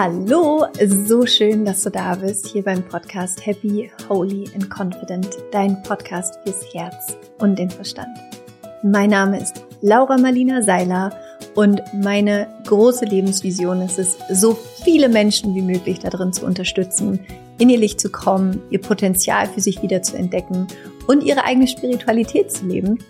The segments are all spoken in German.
Hallo, so schön, dass du da bist, hier beim Podcast Happy, Holy and Confident, dein Podcast fürs Herz und den Verstand. Mein Name ist Laura Marlina Seiler und meine große Lebensvision ist es, so viele Menschen wie möglich darin zu unterstützen, in ihr Licht zu kommen, ihr Potenzial für sich wieder zu entdecken und ihre eigene Spiritualität zu leben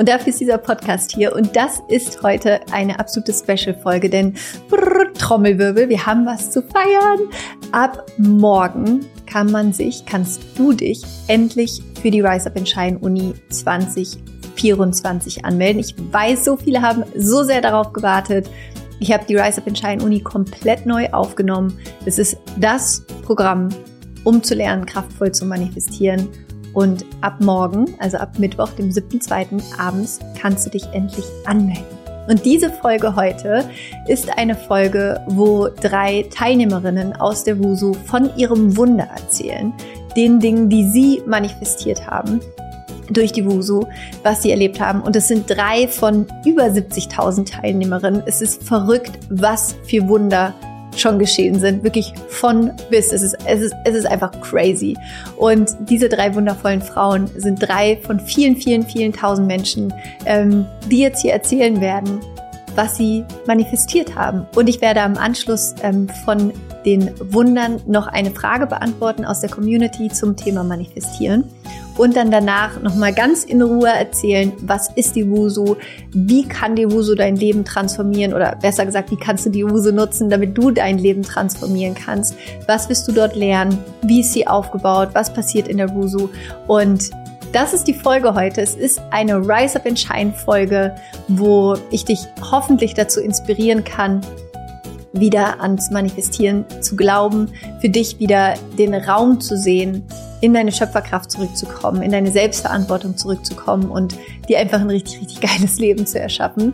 und dafür ist dieser Podcast hier. Und das ist heute eine absolute Special-Folge, denn brrr, Trommelwirbel, wir haben was zu feiern. Ab morgen kann man sich, kannst du dich endlich für die Rise Up in Shine Uni 2024 anmelden. Ich weiß, so viele haben so sehr darauf gewartet. Ich habe die Rise Up in Shine Uni komplett neu aufgenommen. Es ist das Programm, um zu lernen, kraftvoll zu manifestieren und ab morgen, also ab Mittwoch, dem 7.2. abends, kannst du dich endlich anmelden. Und diese Folge heute ist eine Folge, wo drei Teilnehmerinnen aus der WUSU von ihrem Wunder erzählen, den Dingen, die sie manifestiert haben durch die WUSU, was sie erlebt haben. Und es sind drei von über 70.000 Teilnehmerinnen. Es ist verrückt, was für Wunder schon geschehen sind. Wirklich von bis. Es ist, es ist, es ist einfach crazy. Und diese drei wundervollen Frauen sind drei von vielen, vielen, vielen tausend Menschen, ähm, die jetzt hier erzählen werden, was sie manifestiert haben. Und ich werde am Anschluss ähm, von den Wundern noch eine Frage beantworten aus der Community zum Thema Manifestieren und dann danach nochmal ganz in Ruhe erzählen, was ist die Wusu, wie kann die Wusu dein Leben transformieren oder besser gesagt, wie kannst du die Wusu nutzen, damit du dein Leben transformieren kannst, was wirst du dort lernen, wie ist sie aufgebaut, was passiert in der Wusu? Und das ist die Folge heute. Es ist eine Rise Up and Shine Folge, wo ich dich hoffentlich dazu inspirieren kann, wieder ans Manifestieren zu glauben, für dich wieder den Raum zu sehen, in deine Schöpferkraft zurückzukommen, in deine Selbstverantwortung zurückzukommen und dir einfach ein richtig, richtig geiles Leben zu erschaffen.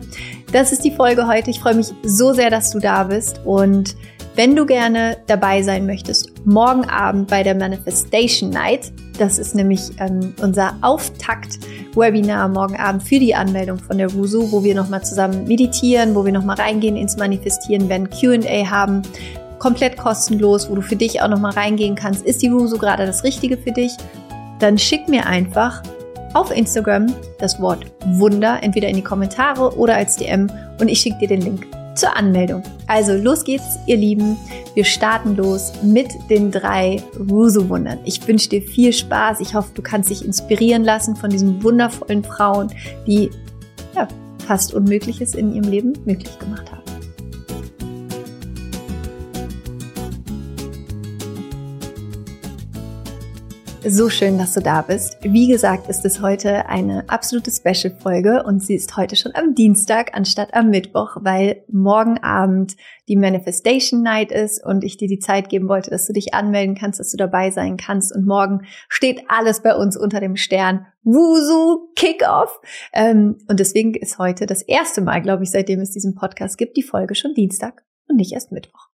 Das ist die Folge heute. Ich freue mich so sehr, dass du da bist und wenn du gerne dabei sein möchtest, morgen Abend bei der Manifestation Night, das ist nämlich ähm, unser Auftakt-Webinar morgen Abend für die Anmeldung von der WUSU, wo wir nochmal zusammen meditieren, wo wir nochmal reingehen ins Manifestieren, werden QA haben, komplett kostenlos, wo du für dich auch nochmal reingehen kannst. Ist die WUSU gerade das Richtige für dich? Dann schick mir einfach auf Instagram das Wort Wunder, entweder in die Kommentare oder als DM und ich schicke dir den Link zur Anmeldung. Also los geht's, ihr Lieben. Wir starten los mit den drei Wusu-Wundern. Ich wünsche dir viel Spaß. Ich hoffe, du kannst dich inspirieren lassen von diesen wundervollen Frauen, die ja, fast Unmögliches in ihrem Leben möglich gemacht haben. So schön, dass du da bist. Wie gesagt, ist es heute eine absolute Special-Folge und sie ist heute schon am Dienstag anstatt am Mittwoch, weil morgen Abend die Manifestation Night ist und ich dir die Zeit geben wollte, dass du dich anmelden kannst, dass du dabei sein kannst. Und morgen steht alles bei uns unter dem Stern Wusu Kickoff. Ähm, und deswegen ist heute das erste Mal, glaube ich, seitdem es diesen Podcast gibt, die Folge schon Dienstag und nicht erst Mittwoch.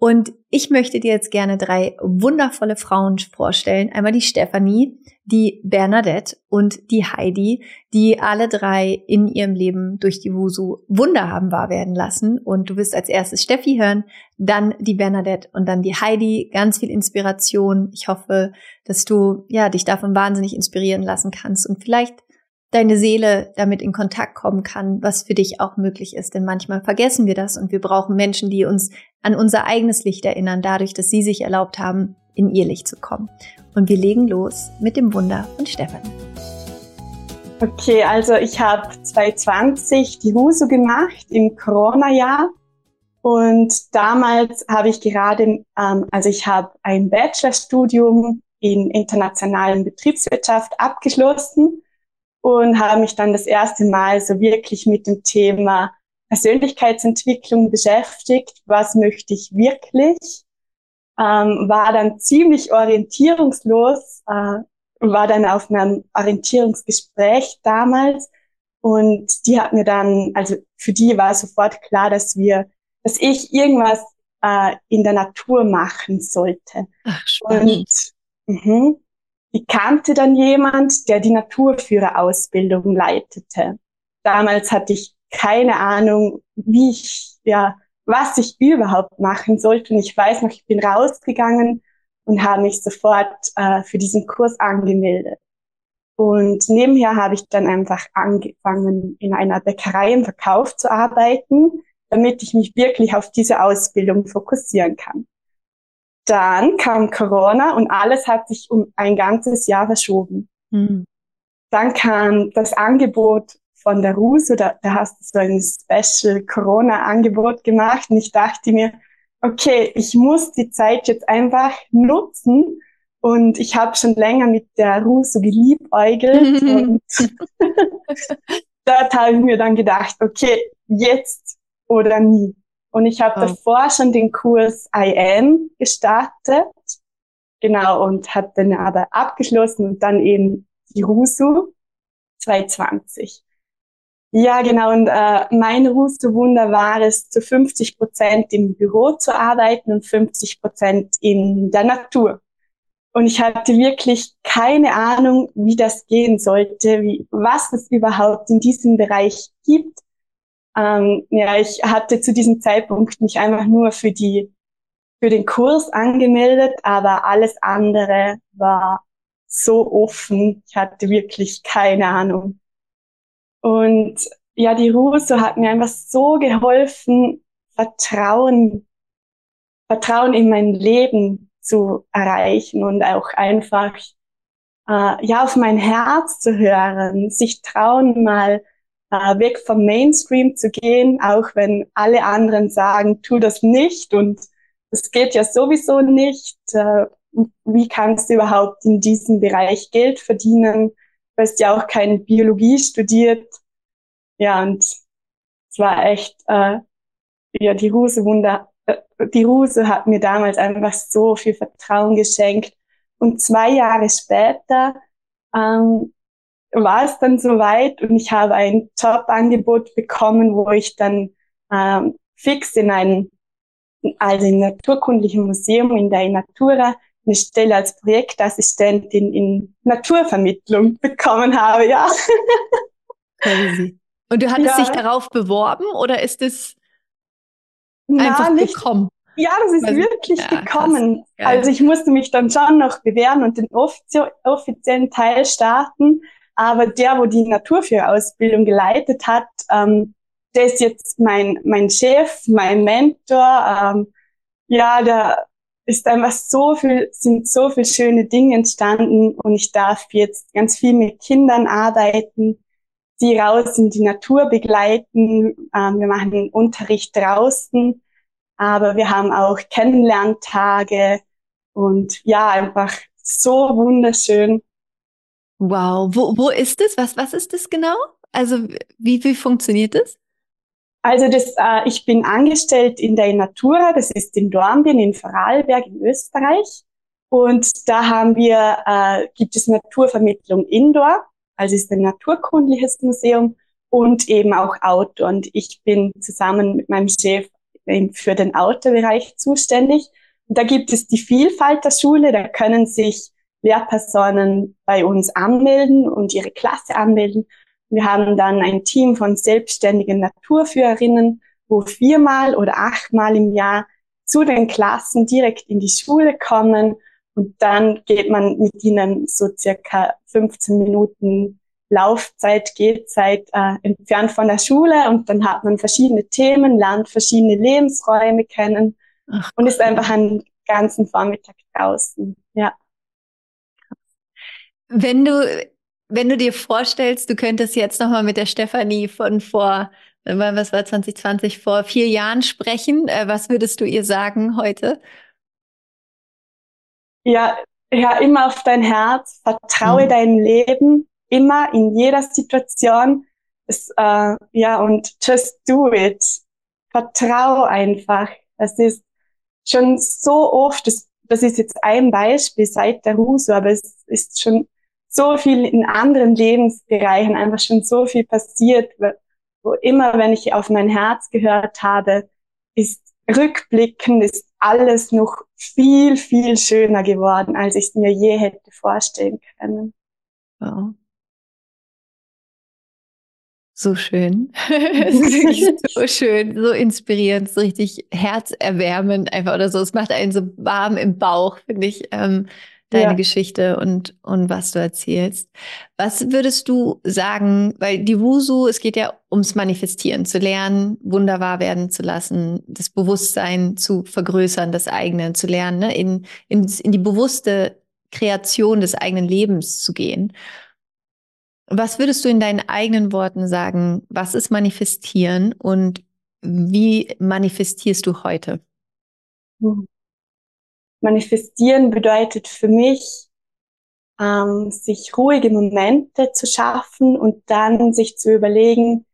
Und ich möchte dir jetzt gerne drei wundervolle Frauen vorstellen. Einmal die Stephanie, die Bernadette und die Heidi, die alle drei in ihrem Leben durch die Wusu Wunder haben wahr werden lassen. Und du wirst als erstes Steffi hören, dann die Bernadette und dann die Heidi. Ganz viel Inspiration. Ich hoffe, dass du, ja, dich davon wahnsinnig inspirieren lassen kannst und vielleicht deine Seele damit in Kontakt kommen kann, was für dich auch möglich ist. Denn manchmal vergessen wir das und wir brauchen Menschen, die uns an unser eigenes Licht erinnern, dadurch, dass sie sich erlaubt haben, in ihr Licht zu kommen. Und wir legen los mit dem Wunder von Stefan. Okay, also ich habe 2020 die Husu gemacht im Corona-Jahr und damals habe ich gerade, ähm, also ich habe ein Bachelorstudium in internationalen Betriebswirtschaft abgeschlossen und habe mich dann das erste Mal so wirklich mit dem Thema Persönlichkeitsentwicklung beschäftigt. Was möchte ich wirklich? Ähm, war dann ziemlich orientierungslos, äh, war dann auf einem Orientierungsgespräch damals und die hat mir dann, also für die war sofort klar, dass wir, dass ich irgendwas äh, in der Natur machen sollte. Ach, spannend. Und, mh, ich kannte dann jemand, der die Naturführerausbildung leitete. Damals hatte ich keine Ahnung, wie ich, ja, was ich überhaupt machen sollte. Und ich weiß noch, ich bin rausgegangen und habe mich sofort äh, für diesen Kurs angemeldet. Und nebenher habe ich dann einfach angefangen, in einer Bäckerei im Verkauf zu arbeiten, damit ich mich wirklich auf diese Ausbildung fokussieren kann. Dann kam Corona und alles hat sich um ein ganzes Jahr verschoben. Mhm. Dann kam das Angebot von der Ruso, da, da hast du so ein Special Corona-Angebot gemacht und ich dachte mir, okay, ich muss die Zeit jetzt einfach nutzen und ich habe schon länger mit der Ruso geliebäugelt und dort habe ich mir dann gedacht, okay, jetzt oder nie. Und ich habe oh. davor schon den Kurs IM gestartet, genau, und habe dann aber abgeschlossen und dann eben die Rusu 220. Ja, genau. Und äh, mein Ruße-Wunder war es, zu 50 Prozent im Büro zu arbeiten und 50 Prozent in der Natur. Und ich hatte wirklich keine Ahnung, wie das gehen sollte, wie, was es überhaupt in diesem Bereich gibt. Ähm, ja, ich hatte zu diesem Zeitpunkt mich einfach nur für die, für den Kurs angemeldet, aber alles andere war so offen. Ich hatte wirklich keine Ahnung. Und ja, die Russo hat mir einfach so geholfen, Vertrauen, Vertrauen in mein Leben zu erreichen und auch einfach äh, ja auf mein Herz zu hören, sich trauen mal äh, weg vom Mainstream zu gehen, auch wenn alle anderen sagen, tu das nicht und es geht ja sowieso nicht. Äh, wie kannst du überhaupt in diesem Bereich Geld verdienen? Du hast ja auch keine Biologie studiert. Ja, und es war echt, äh, ja, die Ruse Wunder, äh, die Ruse hat mir damals einfach so viel Vertrauen geschenkt. Und zwei Jahre später ähm, war es dann soweit und ich habe ein Jobangebot bekommen, wo ich dann ähm, fix in ein, also im Naturkundlichen Museum in der Natura eine Stelle als Projektassistentin in Naturvermittlung bekommen habe, ja. Crazy. Und du hattest ja. dich darauf beworben oder ist es einfach nicht. gekommen? Ja, das ist also, wirklich ja, gekommen. Also ich musste mich dann schon noch bewerben und den offiziellen Teil starten. Aber der, wo die Naturführerausbildung geleitet hat, ähm, der ist jetzt mein, mein Chef, mein Mentor. Ähm, ja, der ist einfach so viel, sind so viel schöne Dinge entstanden und ich darf jetzt ganz viel mit Kindern arbeiten, die raus in die Natur begleiten. Ähm, wir machen den Unterricht draußen, aber wir haben auch Kennenlerntage und ja, einfach so wunderschön. Wow, wo, wo ist es? Was, was ist das genau? Also wie, wie funktioniert das? Also das, äh, ich bin angestellt in der Natura, das ist in Dornbirn in Vorarlberg in Österreich. Und da haben wir, äh, gibt es Naturvermittlung Indoor, also ist ein naturkundliches Museum und eben auch Outdoor. Und ich bin zusammen mit meinem Chef für den Outdoor-Bereich zuständig. Und da gibt es die Vielfalt der Schule, da können sich Lehrpersonen bei uns anmelden und ihre Klasse anmelden. Wir haben dann ein Team von selbstständigen Naturführerinnen, wo viermal oder achtmal im Jahr zu den Klassen direkt in die Schule kommen und dann geht man mit ihnen so circa 15 Minuten Laufzeit, Gehzeit äh, entfernt von der Schule und dann hat man verschiedene Themen, lernt verschiedene Lebensräume kennen Ach, und ist einfach einen ganzen Vormittag draußen. Ja. Wenn du wenn du dir vorstellst, du könntest jetzt nochmal mit der Stefanie von vor, was war 2020, vor vier Jahren sprechen, äh, was würdest du ihr sagen heute? Ja, hör immer auf dein Herz, vertraue mhm. deinem Leben, immer in jeder Situation. Es, äh, ja, und just do it. Vertrau einfach. Es ist schon so oft, das, das ist jetzt ein Beispiel seit der Ruso, aber es ist schon so viel in anderen Lebensbereichen einfach schon so viel passiert, wo immer, wenn ich auf mein Herz gehört habe, ist rückblickend ist alles noch viel, viel schöner geworden, als ich es mir je hätte vorstellen können. Wow. So schön. So schön, so inspirierend, so richtig herzerwärmend einfach oder so. Es macht einen so warm im Bauch, finde ich, ähm, deine ja. Geschichte und, und was du erzählst. Was würdest du sagen, weil die Wusu, es geht ja ums Manifestieren, zu lernen, wunderbar werden zu lassen, das Bewusstsein zu vergrößern, das eigene zu lernen, ne? in, in, in die bewusste Kreation des eigenen Lebens zu gehen. Was würdest du in deinen eigenen Worten sagen? Was ist manifestieren und wie manifestierst du heute? Hm. Manifestieren bedeutet für mich, ähm, sich ruhige Momente zu schaffen und dann sich zu überlegen,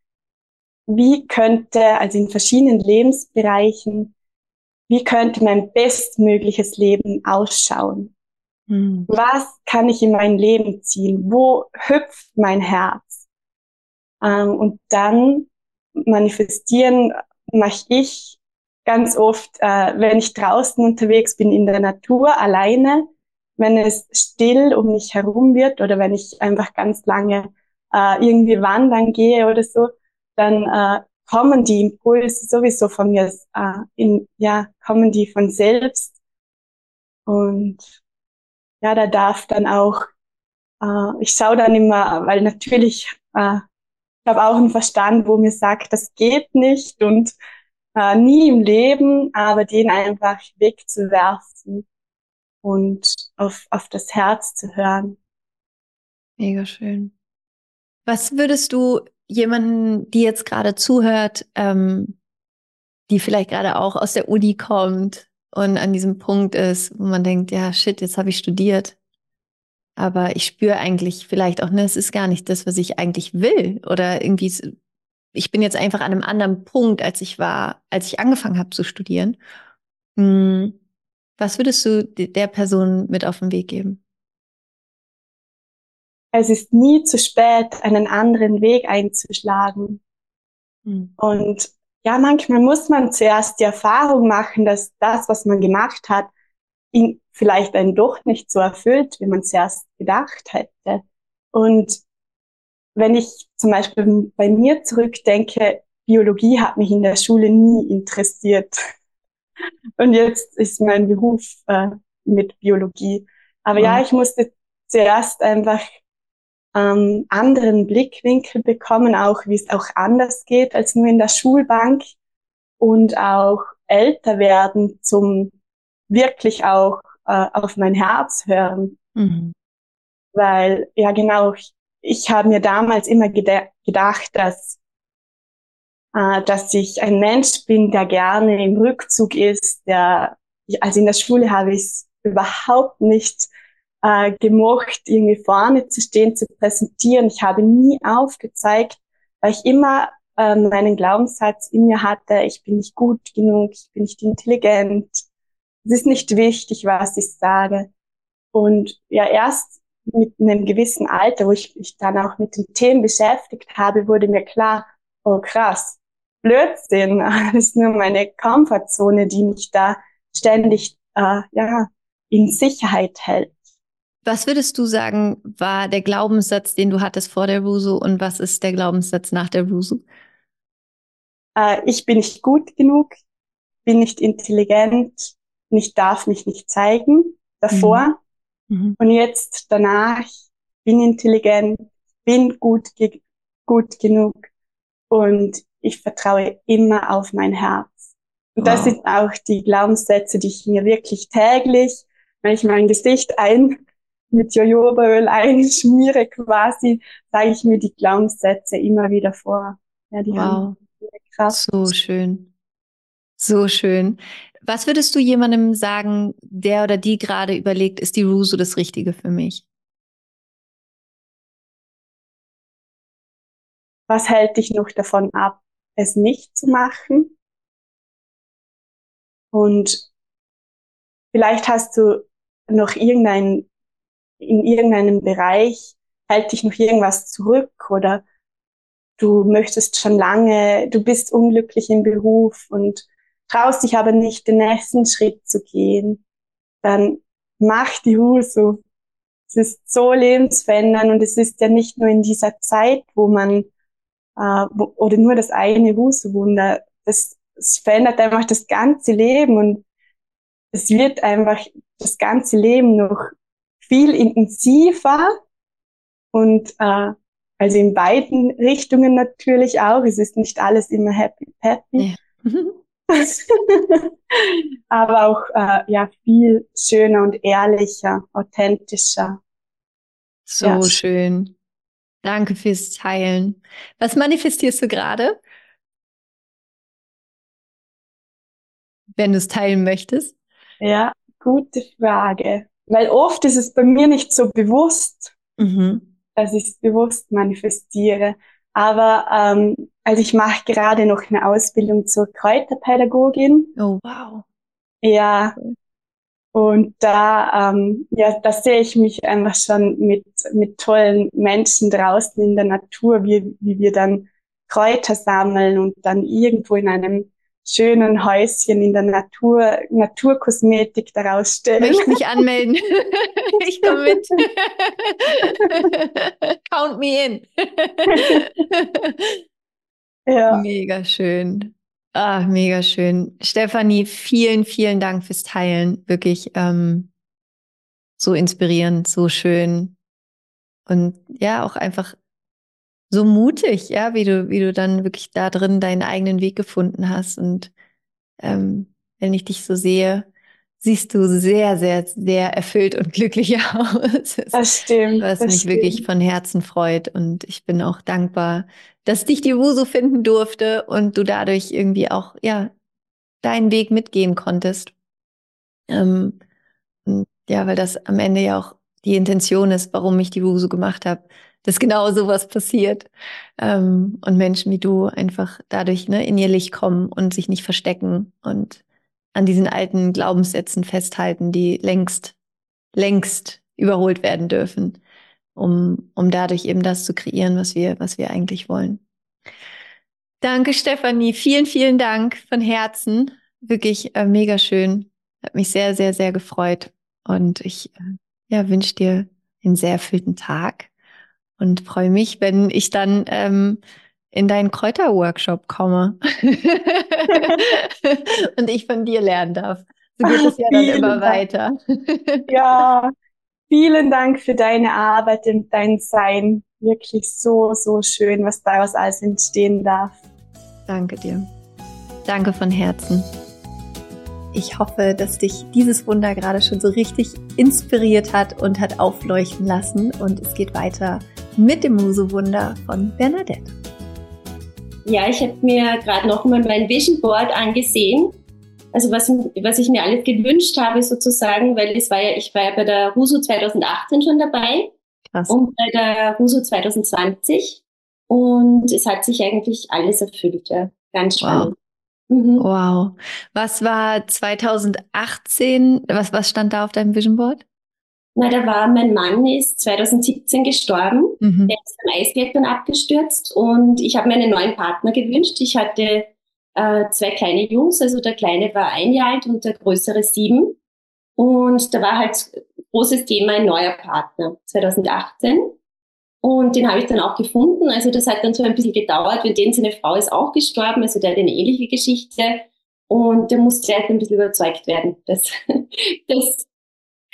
wie könnte, also in verschiedenen Lebensbereichen, wie könnte mein bestmögliches Leben ausschauen? Mhm. Was kann ich in mein Leben ziehen? Wo hüpft mein Herz? Ähm, und dann manifestieren mache ich ganz oft, äh, wenn ich draußen unterwegs bin in der Natur alleine, wenn es still um mich herum wird oder wenn ich einfach ganz lange äh, irgendwie wandern gehe oder so, dann äh, kommen die Impulse sowieso von mir, äh, in, ja, kommen die von selbst. Und ja, da darf dann auch, äh, ich schaue dann immer, weil natürlich, äh, ich habe auch einen Verstand, wo mir sagt, das geht nicht und äh, nie im Leben, aber den einfach wegzuwerfen und auf, auf das Herz zu hören. Mega schön. Was würdest du jemanden, die jetzt gerade zuhört, ähm, die vielleicht gerade auch aus der Uni kommt und an diesem Punkt ist, wo man denkt, ja, shit, jetzt habe ich studiert. Aber ich spüre eigentlich vielleicht auch, ne, es ist gar nicht das, was ich eigentlich will. Oder irgendwie, ich bin jetzt einfach an einem anderen Punkt, als ich war, als ich angefangen habe zu studieren. Hm, was würdest du der Person mit auf den Weg geben? Es ist nie zu spät, einen anderen Weg einzuschlagen. Hm. Und ja, manchmal muss man zuerst die Erfahrung machen, dass das, was man gemacht hat, ihn vielleicht einen doch nicht so erfüllt, wie man zuerst gedacht hätte. Und wenn ich zum Beispiel bei mir zurückdenke, Biologie hat mich in der Schule nie interessiert. Und jetzt ist mein Beruf äh, mit Biologie. Aber ja, ich musste zuerst einfach ähm, anderen Blickwinkel bekommen, auch wie es auch anders geht als nur in der Schulbank und auch älter werden zum wirklich auch äh, auf mein Herz hören. Mhm. Weil, ja genau, ich, ich habe mir damals immer gedacht, dass, äh, dass ich ein Mensch bin, der gerne im Rückzug ist, der, also in der Schule habe ich es überhaupt nicht äh, gemocht, irgendwie vorne zu stehen, zu präsentieren. Ich habe nie aufgezeigt, weil ich immer äh, meinen Glaubenssatz in mir hatte, ich bin nicht gut genug, ich bin nicht intelligent, es ist nicht wichtig, was ich sage. Und ja, erst mit einem gewissen Alter, wo ich mich dann auch mit den Themen beschäftigt habe, wurde mir klar, oh krass, Blödsinn, das ist nur meine Komfortzone, die mich da ständig äh, ja, in Sicherheit hält. Was würdest du sagen, war der Glaubenssatz, den du hattest vor der Rusu und was ist der Glaubenssatz nach der Rusu? Äh, ich bin nicht gut genug, bin nicht intelligent, ich darf mich nicht zeigen davor. Mhm. Mhm. Und jetzt danach bin intelligent, bin gut, ge gut genug und ich vertraue immer auf mein Herz. Und wow. das sind auch die Glaubenssätze, die ich mir wirklich täglich, wenn ich mein Gesicht ein mit Jojobaöl einschmiere quasi, sage ich mir die Glaubenssätze immer wieder vor. Ja, die wow. haben Kraft. So schön. So schön. Was würdest du jemandem sagen, der oder die gerade überlegt, ist die Ruso das Richtige für mich? Was hält dich noch davon ab, es nicht zu machen? Und vielleicht hast du noch irgendein in irgendeinem Bereich hält dich noch irgendwas zurück oder du möchtest schon lange, du bist unglücklich im Beruf und traust dich aber nicht, den nächsten Schritt zu gehen, dann mach die Husu. Es ist so lebensverändernd und es ist ja nicht nur in dieser Zeit, wo man äh, oder nur das eine Wunder. Das, das verändert einfach das ganze Leben und es wird einfach das ganze Leben noch viel intensiver und äh, also in beiden Richtungen natürlich auch. Es ist nicht alles immer happy happy. Ja. Aber auch äh, ja viel schöner und ehrlicher, authentischer. So ja. schön. Danke fürs Teilen. Was manifestierst du gerade? Wenn du es teilen möchtest. Ja, gute Frage. Weil oft ist es bei mir nicht so bewusst, mhm. dass ich es bewusst manifestiere. Aber ähm, also ich mache gerade noch eine Ausbildung zur Kräuterpädagogin. Oh wow. Ja. Und da, ähm, ja, da sehe ich mich einfach schon mit, mit tollen Menschen draußen in der Natur, wie, wie wir dann Kräuter sammeln und dann irgendwo in einem schönen Häuschen in der Natur, Naturkosmetik daraus stellen. Möchte mich anmelden. ich komme mit. Count me in. ja. Mega schön. Ah, mega schön. Stefanie, vielen, vielen Dank fürs Teilen. Wirklich ähm, so inspirierend, so schön. Und ja, auch einfach so mutig, ja, wie du, wie du dann wirklich da drin deinen eigenen Weg gefunden hast. Und ähm, wenn ich dich so sehe, siehst du sehr, sehr, sehr erfüllt und glücklich aus. Das stimmt. Was das mich stimmt. wirklich von Herzen freut. Und ich bin auch dankbar, dass dich die Wuso finden durfte und du dadurch irgendwie auch, ja, deinen Weg mitgehen konntest. Ähm, ja, weil das am Ende ja auch die Intention ist, warum ich die Wuso gemacht habe, dass genau sowas passiert ähm, und Menschen wie du einfach dadurch ne, in ihr Licht kommen und sich nicht verstecken und an diesen alten Glaubenssätzen festhalten, die längst, längst überholt werden dürfen, um, um dadurch eben das zu kreieren, was wir, was wir eigentlich wollen. Danke, Stefanie. Vielen, vielen Dank von Herzen. Wirklich äh, mega schön. Hat mich sehr, sehr, sehr gefreut. Und ich äh, ja, wünsche dir einen sehr erfüllten Tag und freue mich, wenn ich dann ähm, in deinen Kräuterworkshop komme und ich von dir lernen darf. So geht es ja dann immer Dank. weiter. ja, vielen Dank für deine Arbeit und dein Sein. Wirklich so, so schön, was daraus alles entstehen darf. Danke dir. Danke von Herzen. Ich hoffe, dass dich dieses Wunder gerade schon so richtig inspiriert hat und hat aufleuchten lassen. Und es geht weiter mit dem Musewunder von Bernadette. Ja, ich habe mir gerade noch mal mein Vision Board angesehen. Also was, was ich mir alles gewünscht habe sozusagen, weil es war ja, ich war ja bei der Ruso 2018 schon dabei Krass. und bei der Ruso 2020 und es hat sich eigentlich alles erfüllt. Ja. Ganz spannend. Wow. Mhm. Wow. Was war 2018? Was, was stand da auf deinem Vision Board? Na, da war mein Mann ist 2017 gestorben. Mhm. Der ist am Eisberg abgestürzt und ich habe mir einen neuen Partner gewünscht. Ich hatte äh, zwei kleine Jungs, also der kleine war ein Jahr alt und der größere sieben. Und da war halt großes Thema ein neuer Partner 2018. Und den habe ich dann auch gefunden. Also das hat dann so ein bisschen gedauert, weil den seine Frau ist auch gestorben, also der hat eine ähnliche Geschichte. Und der musste erst ein bisschen überzeugt werden, dass das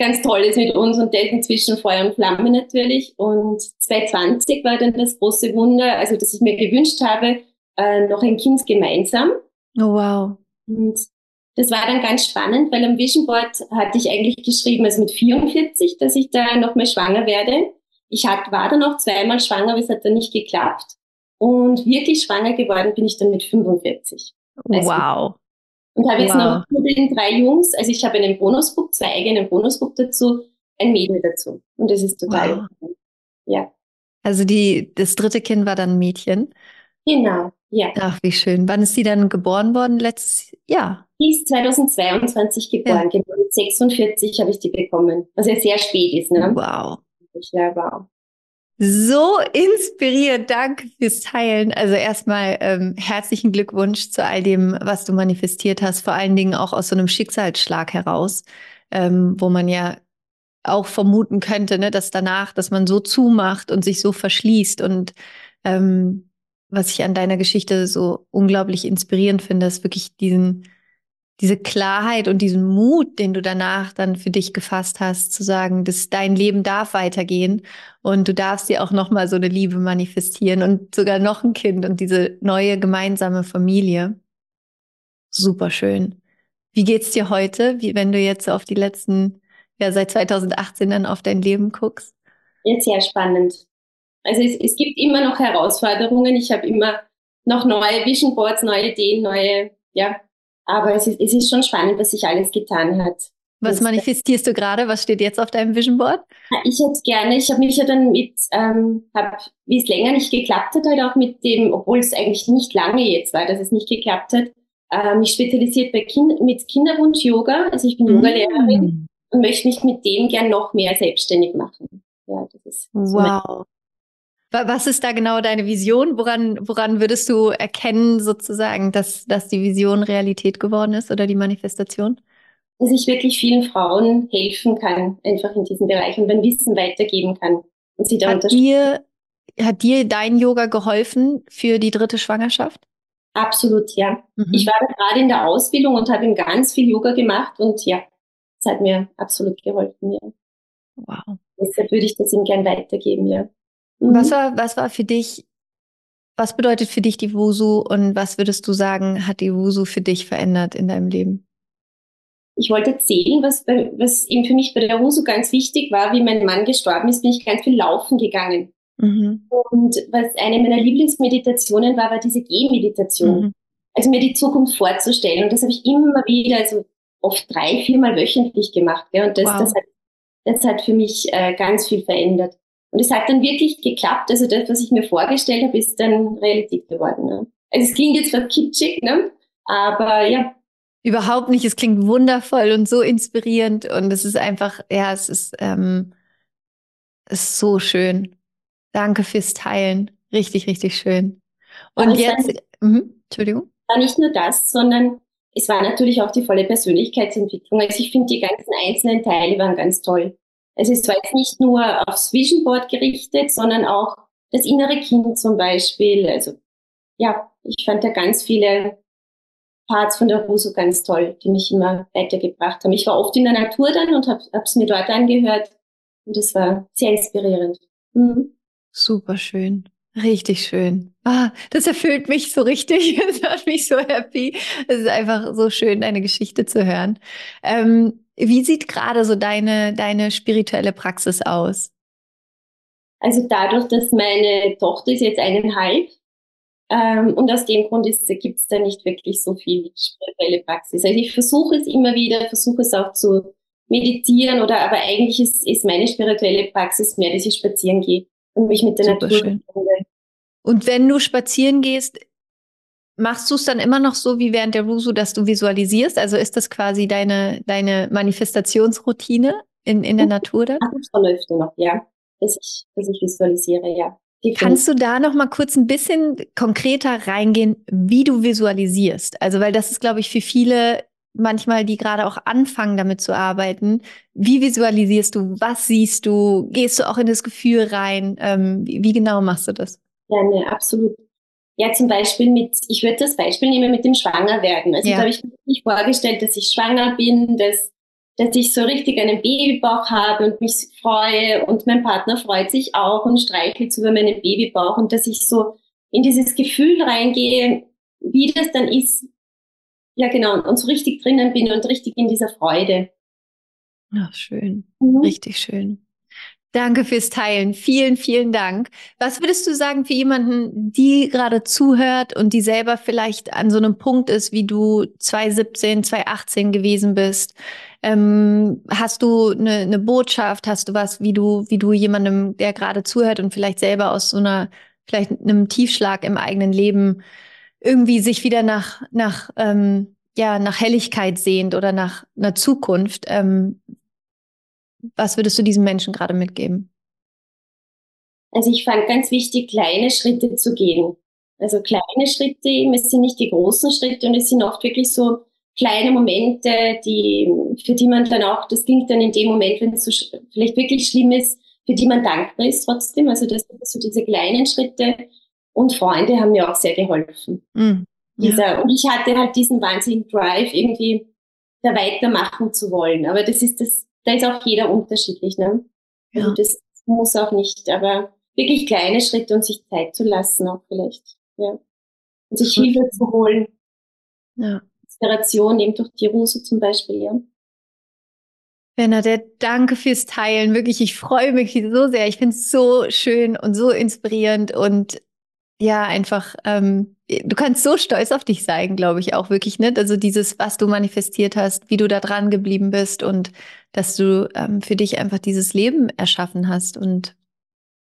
ganz toll ist mit uns und der ist inzwischen Feuer und Flamme natürlich. Und 2020 war dann das große Wunder, also dass ich mir gewünscht habe, äh, noch ein Kind gemeinsam. Oh wow. Und das war dann ganz spannend, weil am Vision Board hatte ich eigentlich geschrieben, also mit 44, dass ich da noch mal schwanger werde. Ich hat, war dann auch zweimal schwanger, aber es hat dann nicht geklappt. Und wirklich schwanger geworden bin ich dann mit 45. Also wow. Und habe jetzt wow. noch mit den drei Jungs, also ich habe einen Bonusbook, zwei eigenen Bonusbook dazu, ein Mädel dazu. Und das ist total, wow. ja. Also die, das dritte Kind war dann ein Mädchen? Genau, ja. Ach, wie schön. Wann ist sie dann geboren worden? Letztes Jahr? Die ist 2022 geboren, ja. genau. Mit 46 habe ich die bekommen. Was ja sehr spät ist, ne? Wow. Ja, wow. So inspiriert, danke fürs Teilen. Also erstmal ähm, herzlichen Glückwunsch zu all dem, was du manifestiert hast, vor allen Dingen auch aus so einem Schicksalsschlag heraus, ähm, wo man ja auch vermuten könnte, ne, dass danach, dass man so zumacht und sich so verschließt. Und ähm, was ich an deiner Geschichte so unglaublich inspirierend finde, ist wirklich diesen, diese Klarheit und diesen Mut, den du danach dann für dich gefasst hast, zu sagen, dass dein Leben darf weitergehen und du darfst dir auch noch mal so eine Liebe manifestieren und sogar noch ein Kind und diese neue gemeinsame Familie. Super schön. Wie geht's dir heute, wie wenn du jetzt auf die letzten, ja seit 2018 dann auf dein Leben guckst? Jetzt sehr spannend. Also es, es gibt immer noch Herausforderungen. Ich habe immer noch neue Vision Boards, neue Ideen, neue, ja, aber es ist, es ist schon spannend, was sich alles getan hat. Was manifestierst du gerade? Was steht jetzt auf deinem Vision Board? Ich hätte gerne, ich habe mich ja dann mit, ähm, hab, wie es länger nicht geklappt hat, halt auch mit dem, obwohl es eigentlich nicht lange jetzt war, dass es nicht geklappt hat, äh, mich spezialisiert bei kind, mit Kinderwunsch-Yoga. Also ich bin mm. Yogalehrerin und möchte mich mit dem gern noch mehr selbstständig machen. Ja, das ist wow. So was ist da genau deine Vision? Woran, woran würdest du erkennen, sozusagen, dass, dass die Vision Realität geworden ist oder die Manifestation? Dass ich wirklich vielen Frauen helfen kann, einfach in diesem Bereich und mein Wissen weitergeben kann. Und sie da hat dir, hat dir dein Yoga geholfen für die dritte Schwangerschaft? Absolut, ja. Mhm. Ich war gerade in der Ausbildung und habe ihm ganz viel Yoga gemacht und ja, es hat mir absolut geholfen, ja. Wow. Deshalb würde ich das ihm gern weitergeben, ja. Mhm. Was war, was war für dich, was bedeutet für dich die Wusu und was würdest du sagen, hat die Wusu für dich verändert in deinem Leben? Ich wollte erzählen, was, was eben für mich bei der Wusu ganz wichtig war, wie mein Mann gestorben ist, bin ich ganz viel laufen gegangen. Mhm. Und was eine meiner Lieblingsmeditationen war, war diese Gehmeditation. Mhm. Also mir die Zukunft vorzustellen. Und das habe ich immer wieder, also oft drei, viermal wöchentlich gemacht. Ja. Und das, wow. das, hat, das hat für mich äh, ganz viel verändert. Und es hat dann wirklich geklappt. Also das, was ich mir vorgestellt habe, ist dann Realität geworden. Ne? Also es klingt jetzt fast kitschig, ne? aber ja. Überhaupt nicht. Es klingt wundervoll und so inspirierend. Und es ist einfach, ja, es ist, ähm, es ist so schön. Danke fürs Teilen. Richtig, richtig schön. Und jetzt, dann, mh, Entschuldigung. War nicht nur das, sondern es war natürlich auch die volle Persönlichkeitsentwicklung. Also ich finde, die ganzen einzelnen Teile waren ganz toll. Es war jetzt nicht nur aufs Vision Board gerichtet, sondern auch das innere Kind zum Beispiel. Also ja, ich fand da ganz viele Parts von der Ruso ganz toll, die mich immer weitergebracht haben. Ich war oft in der Natur dann und habe es mir dort angehört und es war sehr inspirierend. Mhm. Super schön. Richtig schön. Ah, das erfüllt mich so richtig. Das macht mich so happy. Es ist einfach so schön, deine Geschichte zu hören. Ähm, wie sieht gerade so deine, deine spirituelle Praxis aus? Also dadurch, dass meine Tochter ist jetzt eineinhalb ähm, und aus dem Grund gibt es da nicht wirklich so viel spirituelle Praxis. Also ich versuche es immer wieder, versuche es auch zu meditieren oder aber eigentlich ist, ist meine spirituelle Praxis mehr, dass ich spazieren gehe und mich mit der Super Natur schön. Und wenn du spazieren gehst, Machst du es dann immer noch so wie während der Rusu, dass du visualisierst? Also ist das quasi deine, deine Manifestationsroutine in, in der mhm. Natur dann? Das verläuft noch, ja. Dass ich, dass ich visualisiere, ja. Kannst du da noch mal kurz ein bisschen konkreter reingehen, wie du visualisierst? Also, weil das ist, glaube ich, für viele manchmal, die gerade auch anfangen, damit zu arbeiten. Wie visualisierst du? Was siehst du? Gehst du auch in das Gefühl rein? Ähm, wie, wie genau machst du das? Ja, ne, absolut. Ja, zum Beispiel mit, ich würde das Beispiel nehmen mit dem Schwangerwerden. Also ja. da habe ich mir vorgestellt, dass ich schwanger bin, dass, dass ich so richtig einen Babybauch habe und mich freue und mein Partner freut sich auch und streichelt über meinen Babybauch und dass ich so in dieses Gefühl reingehe, wie das dann ist. Ja, genau, und so richtig drinnen bin und richtig in dieser Freude. Ach, schön. Mhm. Richtig schön. Danke fürs Teilen. Vielen, vielen Dank. Was würdest du sagen für jemanden, die gerade zuhört und die selber vielleicht an so einem Punkt ist, wie du 2017, 2018 gewesen bist? Ähm, hast du eine, eine Botschaft? Hast du was, wie du, wie du jemandem, der gerade zuhört und vielleicht selber aus so einer, vielleicht einem Tiefschlag im eigenen Leben irgendwie sich wieder nach, nach, ähm, ja, nach Helligkeit sehnt oder nach einer Zukunft? Ähm, was würdest du diesen Menschen gerade mitgeben? Also ich fand ganz wichtig, kleine Schritte zu gehen. Also kleine Schritte, es sind nicht die großen Schritte und es sind oft wirklich so kleine Momente, die, für die man dann auch, das klingt dann in dem Moment, wenn es so vielleicht wirklich schlimm ist, für die man dankbar ist trotzdem. Also das sind so diese kleinen Schritte, Und Freunde haben mir auch sehr geholfen. Mhm. Dieser. Und ich hatte halt diesen wahnsinnigen Drive, irgendwie da weitermachen zu wollen. Aber das ist das, da ist auch jeder unterschiedlich, ne? Also ja. das muss auch nicht, aber wirklich kleine Schritte und sich Zeit zu lassen auch vielleicht. Ja. Und sich Hilfe zu holen. Ja. Inspiration eben durch die Ruso zum Beispiel, ja. Bernadette, danke fürs Teilen. Wirklich, ich freue mich so sehr. Ich finde es so schön und so inspirierend und ja, einfach, ähm, du kannst so stolz auf dich sein, glaube ich auch wirklich, ne? Also dieses, was du manifestiert hast, wie du da dran geblieben bist und dass du ähm, für dich einfach dieses Leben erschaffen hast und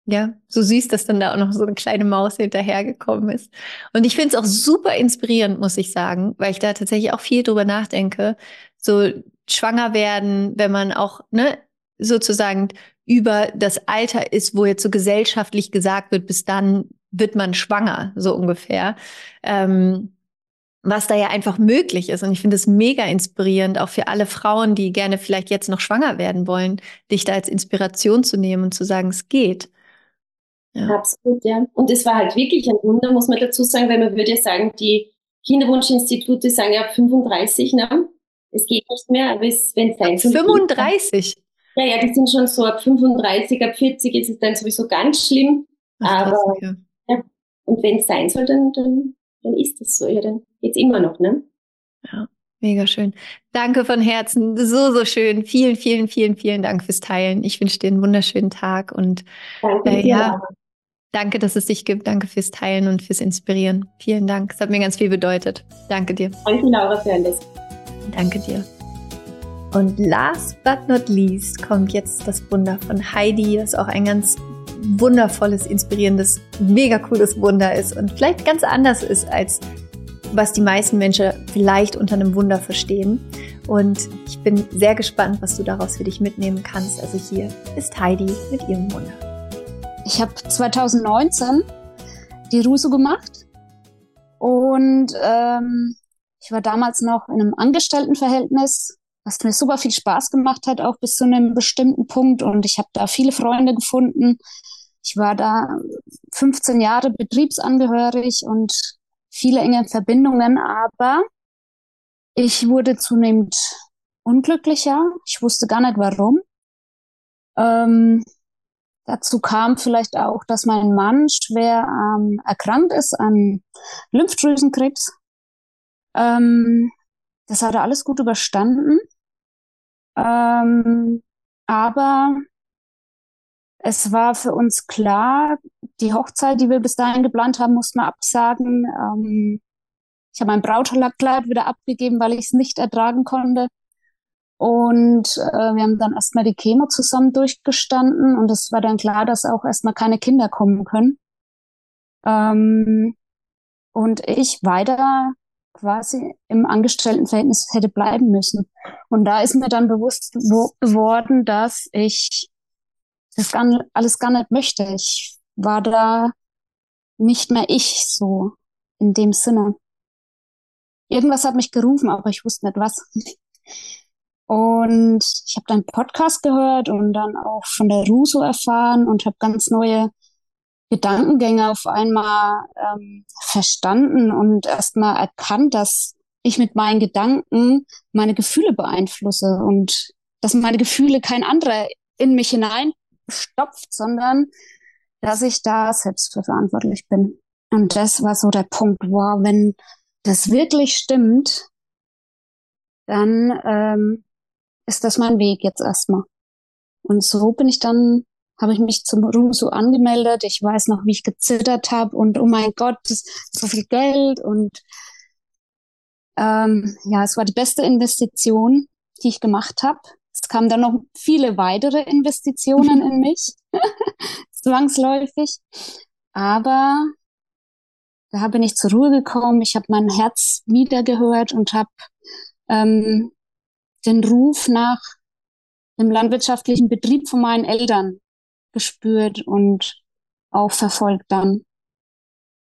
ja, so süß, dass dann da auch noch so eine kleine Maus hinterhergekommen ist. Und ich finde es auch super inspirierend, muss ich sagen, weil ich da tatsächlich auch viel drüber nachdenke. So schwanger werden, wenn man auch, ne, sozusagen über das Alter ist, wo jetzt so gesellschaftlich gesagt wird, bis dann wird man schwanger, so ungefähr. Ähm, was da ja einfach möglich ist. Und ich finde es mega inspirierend, auch für alle Frauen, die gerne vielleicht jetzt noch schwanger werden wollen, dich da als Inspiration zu nehmen und zu sagen, es geht. Ja. Absolut, ja. Und es war halt wirklich ein Wunder, muss man dazu sagen, weil man würde ja sagen, die Kinderwunschinstitute sagen ja ab 35, ne? Es geht nicht mehr, aber es, wenn es sein soll. 35? Ja, ja, die sind schon so ab 35, ab 40 ist es dann sowieso ganz schlimm. Ach, aber krass, ja. Und wenn es sein soll, dann, dann, dann ist es so. Ja, dann geht's immer noch, ne? Ja. Mega schön. Danke von Herzen. So, so schön. Vielen, vielen, vielen, vielen Dank fürs Teilen. Ich wünsche dir einen wunderschönen Tag und danke, äh, ja, danke, dass es dich gibt. Danke fürs Teilen und fürs Inspirieren. Vielen Dank. Es hat mir ganz viel bedeutet. Danke dir. Danke, Laura, für alles. Danke dir. Und last but not least kommt jetzt das Wunder von Heidi, das auch ein ganz wundervolles, inspirierendes, mega cooles Wunder ist und vielleicht ganz anders ist als was die meisten Menschen vielleicht unter einem Wunder verstehen. Und ich bin sehr gespannt, was du daraus für dich mitnehmen kannst. Also hier ist Heidi mit ihrem Wunder. Ich habe 2019 die Ruso gemacht und ähm, ich war damals noch in einem Angestelltenverhältnis, was mir super viel Spaß gemacht hat, auch bis zu einem bestimmten Punkt. Und ich habe da viele Freunde gefunden. Ich war da 15 Jahre betriebsangehörig und viele enge Verbindungen, aber ich wurde zunehmend unglücklicher. Ich wusste gar nicht warum. Ähm, dazu kam vielleicht auch, dass mein Mann schwer ähm, erkrankt ist an Lymphdrüsenkrebs. Ähm, das hat er alles gut überstanden. Ähm, aber es war für uns klar, die Hochzeit, die wir bis dahin geplant haben, mussten wir absagen. Ähm, ich habe mein Brautkleid wieder abgegeben, weil ich es nicht ertragen konnte. Und äh, wir haben dann erstmal die Chemo zusammen durchgestanden und es war dann klar, dass auch erstmal keine Kinder kommen können. Ähm, und ich weiter quasi im Angestelltenverhältnis hätte bleiben müssen. Und da ist mir dann bewusst geworden, dass ich das gar, alles gar nicht möchte. Ich war da nicht mehr ich so in dem Sinne. Irgendwas hat mich gerufen, aber ich wusste nicht was. Und ich habe dann Podcast gehört und dann auch von der Ruso erfahren und habe ganz neue Gedankengänge auf einmal ähm, verstanden und erstmal erkannt, dass ich mit meinen Gedanken meine Gefühle beeinflusse und dass meine Gefühle kein anderer in mich hinein stopft, sondern dass ich da selbst für verantwortlich bin. Und das war so der Punkt, wow, wenn das wirklich stimmt, dann ähm, ist das mein Weg jetzt erstmal. Und so bin ich dann, habe ich mich zum Ruso angemeldet. Ich weiß noch, wie ich gezittert habe und oh mein Gott, so viel Geld und ähm, ja, es war die beste Investition, die ich gemacht habe. Es kamen dann noch viele weitere Investitionen in mich, zwangsläufig. Aber da bin ich zur Ruhe gekommen. Ich habe mein Herz wiedergehört und habe ähm, den Ruf nach dem landwirtschaftlichen Betrieb von meinen Eltern gespürt und auch verfolgt dann.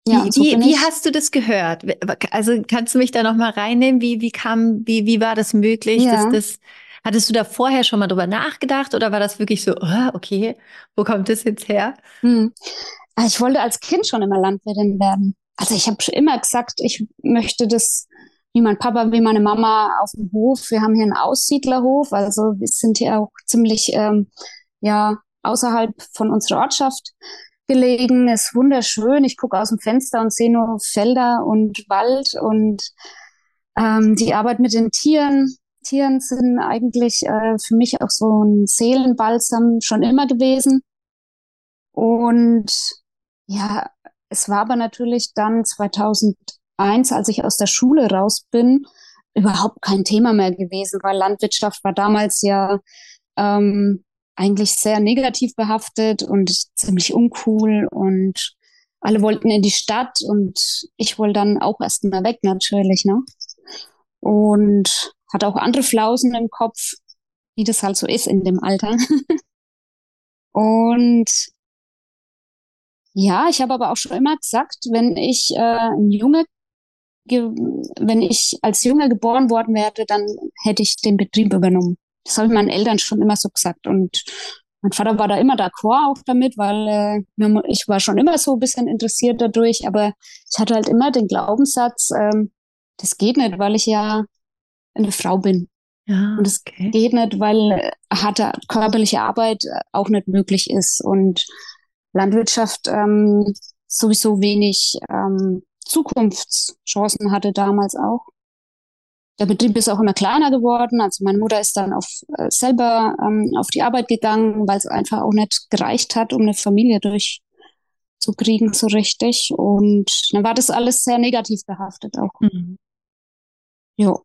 Ja, wie, so wie, wie hast du das gehört? Also kannst du mich da noch mal reinnehmen? Wie, wie kam, wie, wie war das möglich, ja. dass das Hattest du da vorher schon mal drüber nachgedacht oder war das wirklich so, oh, okay, wo kommt das jetzt her? Hm. Ah, ich wollte als Kind schon immer Landwirtin werden. Also ich habe immer gesagt, ich möchte das wie mein Papa, wie meine Mama auf dem Hof. Wir haben hier einen Aussiedlerhof, also wir sind hier auch ziemlich ähm, ja außerhalb von unserer Ortschaft gelegen. Ist wunderschön. Ich gucke aus dem Fenster und sehe nur Felder und Wald und ähm, die Arbeit mit den Tieren. Tieren sind eigentlich äh, für mich auch so ein Seelenbalsam schon immer gewesen. Und ja, es war aber natürlich dann 2001, als ich aus der Schule raus bin, überhaupt kein Thema mehr gewesen, weil Landwirtschaft war damals ja ähm, eigentlich sehr negativ behaftet und ziemlich uncool und alle wollten in die Stadt und ich wollte dann auch erst mal weg natürlich, ne? Und hatte auch andere Flausen im Kopf, wie das halt so ist in dem Alter. und ja, ich habe aber auch schon immer gesagt, wenn ich äh, ein Junge, wenn ich als Junge geboren worden wäre, dann hätte ich den Betrieb übernommen. Das habe ich meinen Eltern schon immer so gesagt. Und mein Vater war da immer d'accord auch damit, weil äh, ich war schon immer so ein bisschen interessiert dadurch, aber ich hatte halt immer den Glaubenssatz, ähm, das geht nicht, weil ich ja eine Frau bin. Ja, und es okay. geht nicht, weil harte körperliche Arbeit auch nicht möglich ist und Landwirtschaft ähm, sowieso wenig ähm, Zukunftschancen hatte damals auch. Der Betrieb ist auch immer kleiner geworden. Also meine Mutter ist dann auf, äh, selber ähm, auf die Arbeit gegangen, weil es einfach auch nicht gereicht hat, um eine Familie durchzukriegen so richtig. Und dann war das alles sehr negativ behaftet auch. Mhm. Jo.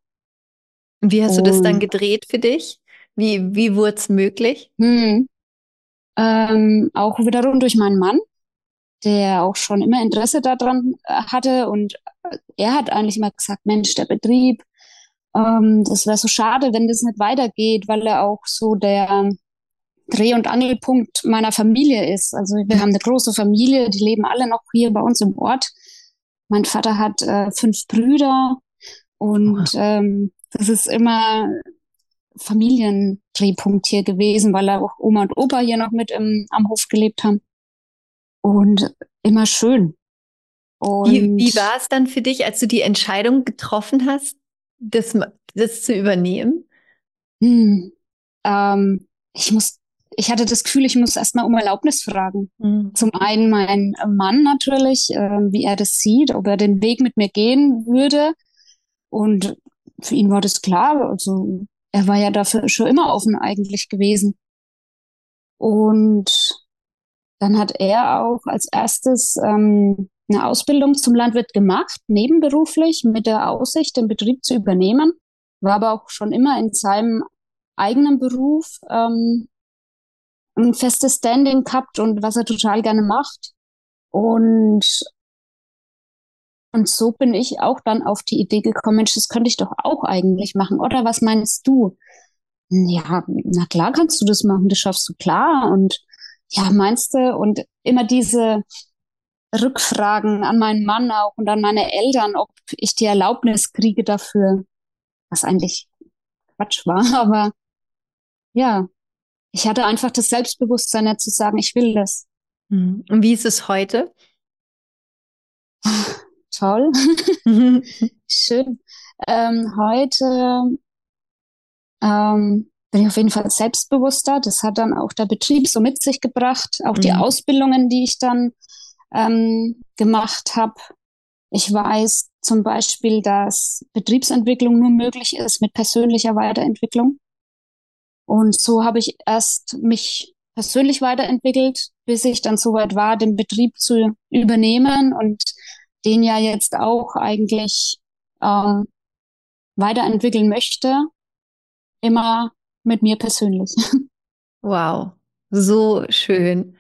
Wie hast Und, du das dann gedreht für dich? Wie, wie wurde es möglich? Hm, ähm, auch wiederum durch meinen Mann, der auch schon immer Interesse daran äh, hatte. Und äh, er hat eigentlich immer gesagt, Mensch, der Betrieb, ähm, das wäre so schade, wenn das nicht weitergeht, weil er auch so der Dreh- und Angelpunkt meiner Familie ist. Also wir haben eine große Familie, die leben alle noch hier bei uns im Ort. Mein Vater hat äh, fünf Brüder und ähm, das ist immer Familiendrehpunkt hier gewesen, weil auch Oma und Opa hier noch mit im, am Hof gelebt haben. Und immer schön. Und wie, wie war es dann für dich, als du die Entscheidung getroffen hast, das, das zu übernehmen? Hm, ähm, ich muss, ich hatte das Gefühl, ich muss erstmal um Erlaubnis fragen. Mhm. Zum einen mein Mann natürlich, äh, wie er das sieht, ob er den Weg mit mir gehen würde. Und für ihn war das klar. Also er war ja dafür schon immer offen eigentlich gewesen. Und dann hat er auch als erstes ähm, eine Ausbildung zum Landwirt gemacht, nebenberuflich, mit der Aussicht, den Betrieb zu übernehmen, war aber auch schon immer in seinem eigenen Beruf ähm, ein festes Standing gehabt und was er total gerne macht. Und und so bin ich auch dann auf die Idee gekommen, Mensch, das könnte ich doch auch eigentlich machen. Oder was meinst du? Ja, na klar kannst du das machen, das schaffst du klar. Und ja, meinst du? Und immer diese Rückfragen an meinen Mann auch und an meine Eltern, ob ich die Erlaubnis kriege dafür, was eigentlich Quatsch war. Aber ja, ich hatte einfach das Selbstbewusstsein, ja zu sagen, ich will das. Hm. Und wie ist es heute? toll. Schön. Ähm, heute ähm, bin ich auf jeden Fall selbstbewusster. Das hat dann auch der Betrieb so mit sich gebracht. Auch mhm. die Ausbildungen, die ich dann ähm, gemacht habe. Ich weiß zum Beispiel, dass Betriebsentwicklung nur möglich ist mit persönlicher Weiterentwicklung. Und so habe ich erst mich persönlich weiterentwickelt, bis ich dann soweit war, den Betrieb zu übernehmen und den ja jetzt auch eigentlich ähm, weiterentwickeln möchte, immer mit mir persönlich. Wow, so schön.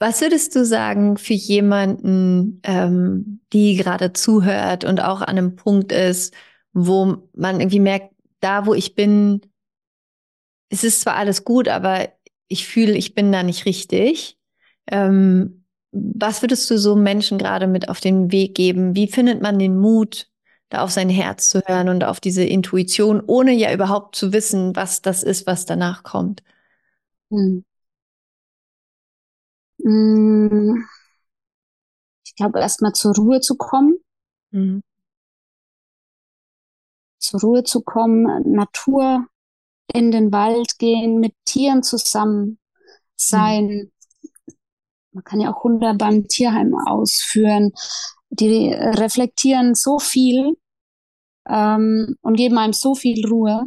Was würdest du sagen für jemanden, ähm, die gerade zuhört und auch an einem Punkt ist, wo man irgendwie merkt, da wo ich bin, es ist zwar alles gut, aber ich fühle, ich bin da nicht richtig. Ähm, was würdest du so Menschen gerade mit auf den Weg geben? Wie findet man den Mut, da auf sein Herz zu hören und auf diese Intuition, ohne ja überhaupt zu wissen, was das ist, was danach kommt? Hm. Hm. glaube, erstmal zur Ruhe zu kommen. Mhm. Zur Ruhe zu kommen, Natur in den Wald gehen, mit Tieren zusammen sein. Mhm. Man kann ja auch Hunde beim Tierheim ausführen. Die reflektieren so viel ähm, und geben einem so viel Ruhe.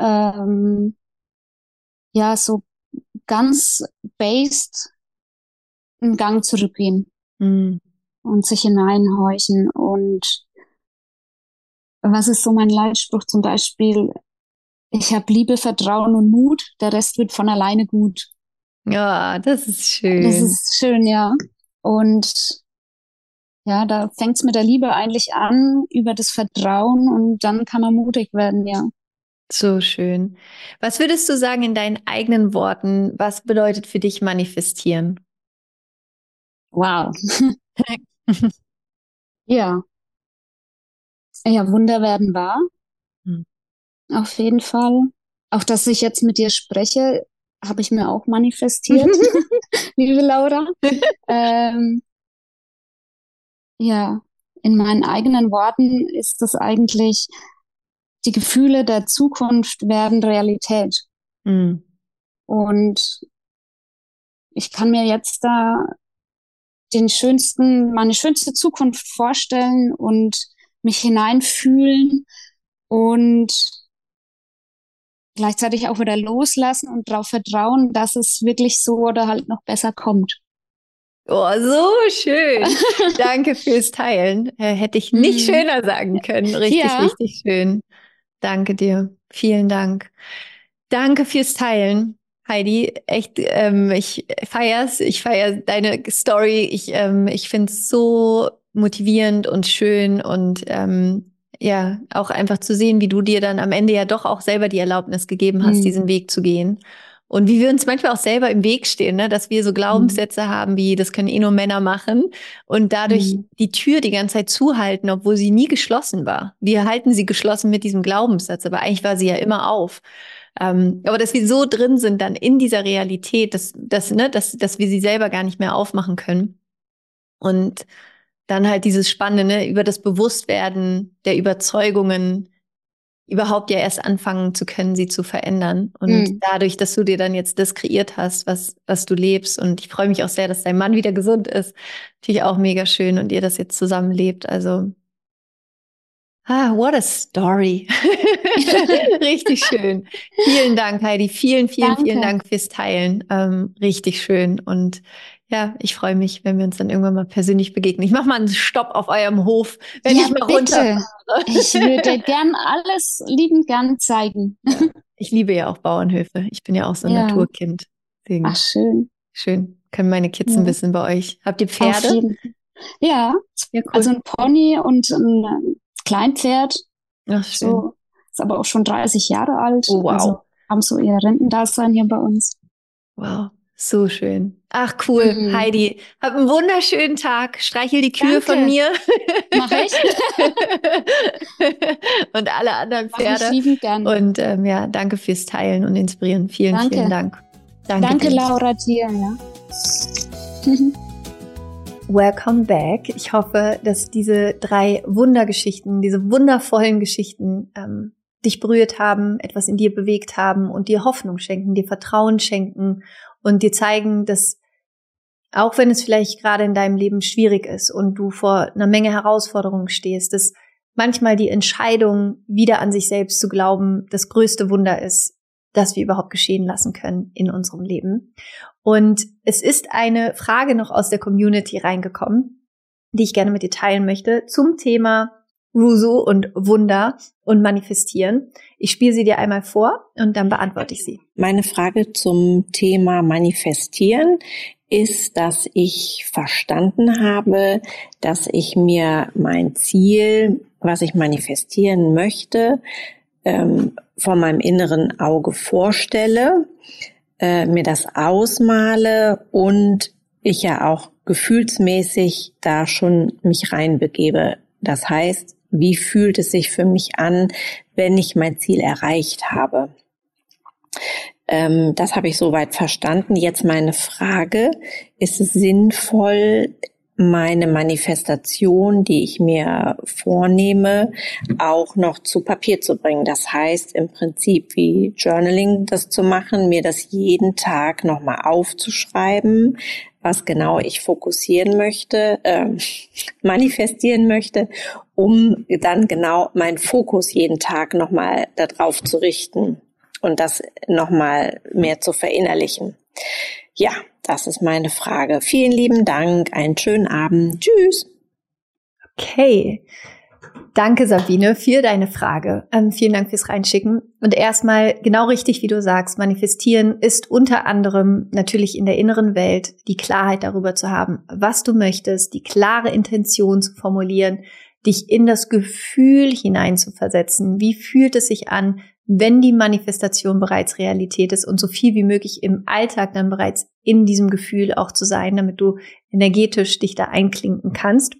Ähm, ja, so ganz based einen Gang zurückgehen mhm. und sich hineinhorchen. Und was ist so mein Leitspruch zum Beispiel? Ich habe Liebe, Vertrauen und Mut, der Rest wird von alleine gut. Ja, das ist schön. Das ist schön, ja. Und ja, da fängt es mit der Liebe eigentlich an, über das Vertrauen und dann kann man mutig werden, ja. So schön. Was würdest du sagen in deinen eigenen Worten? Was bedeutet für dich manifestieren? Wow. ja. Ja, Wunder werden wahr. Hm. Auf jeden Fall. Auch dass ich jetzt mit dir spreche, habe ich mir auch manifestiert, liebe Laura. ähm, ja, in meinen eigenen Worten ist das eigentlich, die Gefühle der Zukunft werden Realität. Mhm. Und ich kann mir jetzt da den schönsten, meine schönste Zukunft vorstellen und mich hineinfühlen und gleichzeitig auch wieder loslassen und darauf vertrauen, dass es wirklich so oder halt noch besser kommt. Oh, so schön. Danke fürs Teilen. Äh, hätte ich nicht mhm. schöner sagen können. Richtig, ja. richtig schön. Danke dir. Vielen Dank. Danke fürs Teilen. Heidi, echt, ähm, ich feier's, ich feier deine Story. Ich, ähm, ich finde es so motivierend und schön und ähm, ja, auch einfach zu sehen, wie du dir dann am Ende ja doch auch selber die Erlaubnis gegeben hast, mhm. diesen Weg zu gehen. Und wie wir uns manchmal auch selber im Weg stehen, ne? dass wir so Glaubenssätze mhm. haben, wie das können eh nur Männer machen und dadurch mhm. die Tür die ganze Zeit zuhalten, obwohl sie nie geschlossen war. Wir halten sie geschlossen mit diesem Glaubenssatz, aber eigentlich war sie ja immer auf. Ähm, aber dass wir so drin sind dann in dieser Realität, dass, dass, ne, dass, dass wir sie selber gar nicht mehr aufmachen können. Und dann halt dieses Spannende ne, über das Bewusstwerden der Überzeugungen überhaupt ja erst anfangen zu können, sie zu verändern. Und mhm. dadurch, dass du dir dann jetzt das kreiert hast, was, was du lebst. Und ich freue mich auch sehr, dass dein Mann wieder gesund ist. Natürlich auch mega schön und ihr das jetzt zusammenlebt. Also Ah, what a story. richtig schön. Vielen Dank, Heidi. Vielen, vielen, Danke. vielen Dank fürs Teilen. Ähm, richtig schön. Und ja, ich freue mich, wenn wir uns dann irgendwann mal persönlich begegnen. Ich mache mal einen Stopp auf eurem Hof, wenn ja, ich mal runter. Ich würde gern alles liebend gern zeigen. Ja. Ich liebe ja auch Bauernhöfe. Ich bin ja auch so ein ja. Naturkind. Deswegen. Ach, schön. Schön. Können meine Kids ein bisschen bei euch. Habt ihr Pferde? Ja, cool. also ein Pony und ein Kleinpferd. Ach, schön. So, ist aber auch schon 30 Jahre alt. Oh, wow. Also haben so ihr Rentendasein hier bei uns. Wow, so schön. Ach cool, mhm. Heidi. Hab einen wunderschönen Tag. Streichel die Kühe Danke. von mir. Mach ich. und alle anderen Pferde. Mach ich liebend gern. Und ähm, ja, danke fürs Teilen und Inspirieren. Vielen, danke. vielen Dank. Danke, danke Laura dir. Ja. Welcome back. Ich hoffe, dass diese drei Wundergeschichten, diese wundervollen Geschichten ähm, dich berührt haben, etwas in dir bewegt haben und dir Hoffnung schenken, dir Vertrauen schenken und dir zeigen, dass auch wenn es vielleicht gerade in deinem Leben schwierig ist und du vor einer Menge Herausforderungen stehst, dass manchmal die Entscheidung, wieder an sich selbst zu glauben, das größte Wunder ist, das wir überhaupt geschehen lassen können in unserem Leben. Und es ist eine Frage noch aus der Community reingekommen, die ich gerne mit dir teilen möchte zum Thema Ruso und Wunder und Manifestieren. Ich spiele sie dir einmal vor und dann beantworte ich sie. Meine Frage zum Thema Manifestieren ist, dass ich verstanden habe, dass ich mir mein Ziel, was ich manifestieren möchte, ähm, vor meinem inneren Auge vorstelle äh, mir das ausmale und ich ja auch gefühlsmäßig da schon mich reinbegebe. Das heißt, wie fühlt es sich für mich an, wenn ich mein Ziel erreicht habe? Ähm, das habe ich soweit verstanden. Jetzt meine Frage, ist es sinnvoll, meine Manifestation, die ich mir vornehme, auch noch zu Papier zu bringen. Das heißt im Prinzip wie Journaling das zu machen, mir das jeden Tag nochmal aufzuschreiben, was genau ich fokussieren möchte, äh, manifestieren möchte, um dann genau meinen Fokus jeden Tag nochmal darauf zu richten und das nochmal mehr zu verinnerlichen. Ja, das ist meine Frage. Vielen lieben Dank. Einen schönen Abend. Tschüss. Okay. Danke, Sabine, für deine Frage. Ähm, vielen Dank fürs Reinschicken. Und erstmal genau richtig, wie du sagst, manifestieren ist unter anderem natürlich in der inneren Welt die Klarheit darüber zu haben, was du möchtest, die klare Intention zu formulieren, dich in das Gefühl hineinzuversetzen. Wie fühlt es sich an, wenn die Manifestation bereits Realität ist und so viel wie möglich im Alltag dann bereits in diesem Gefühl auch zu sein, damit du energetisch dich da einklinken kannst.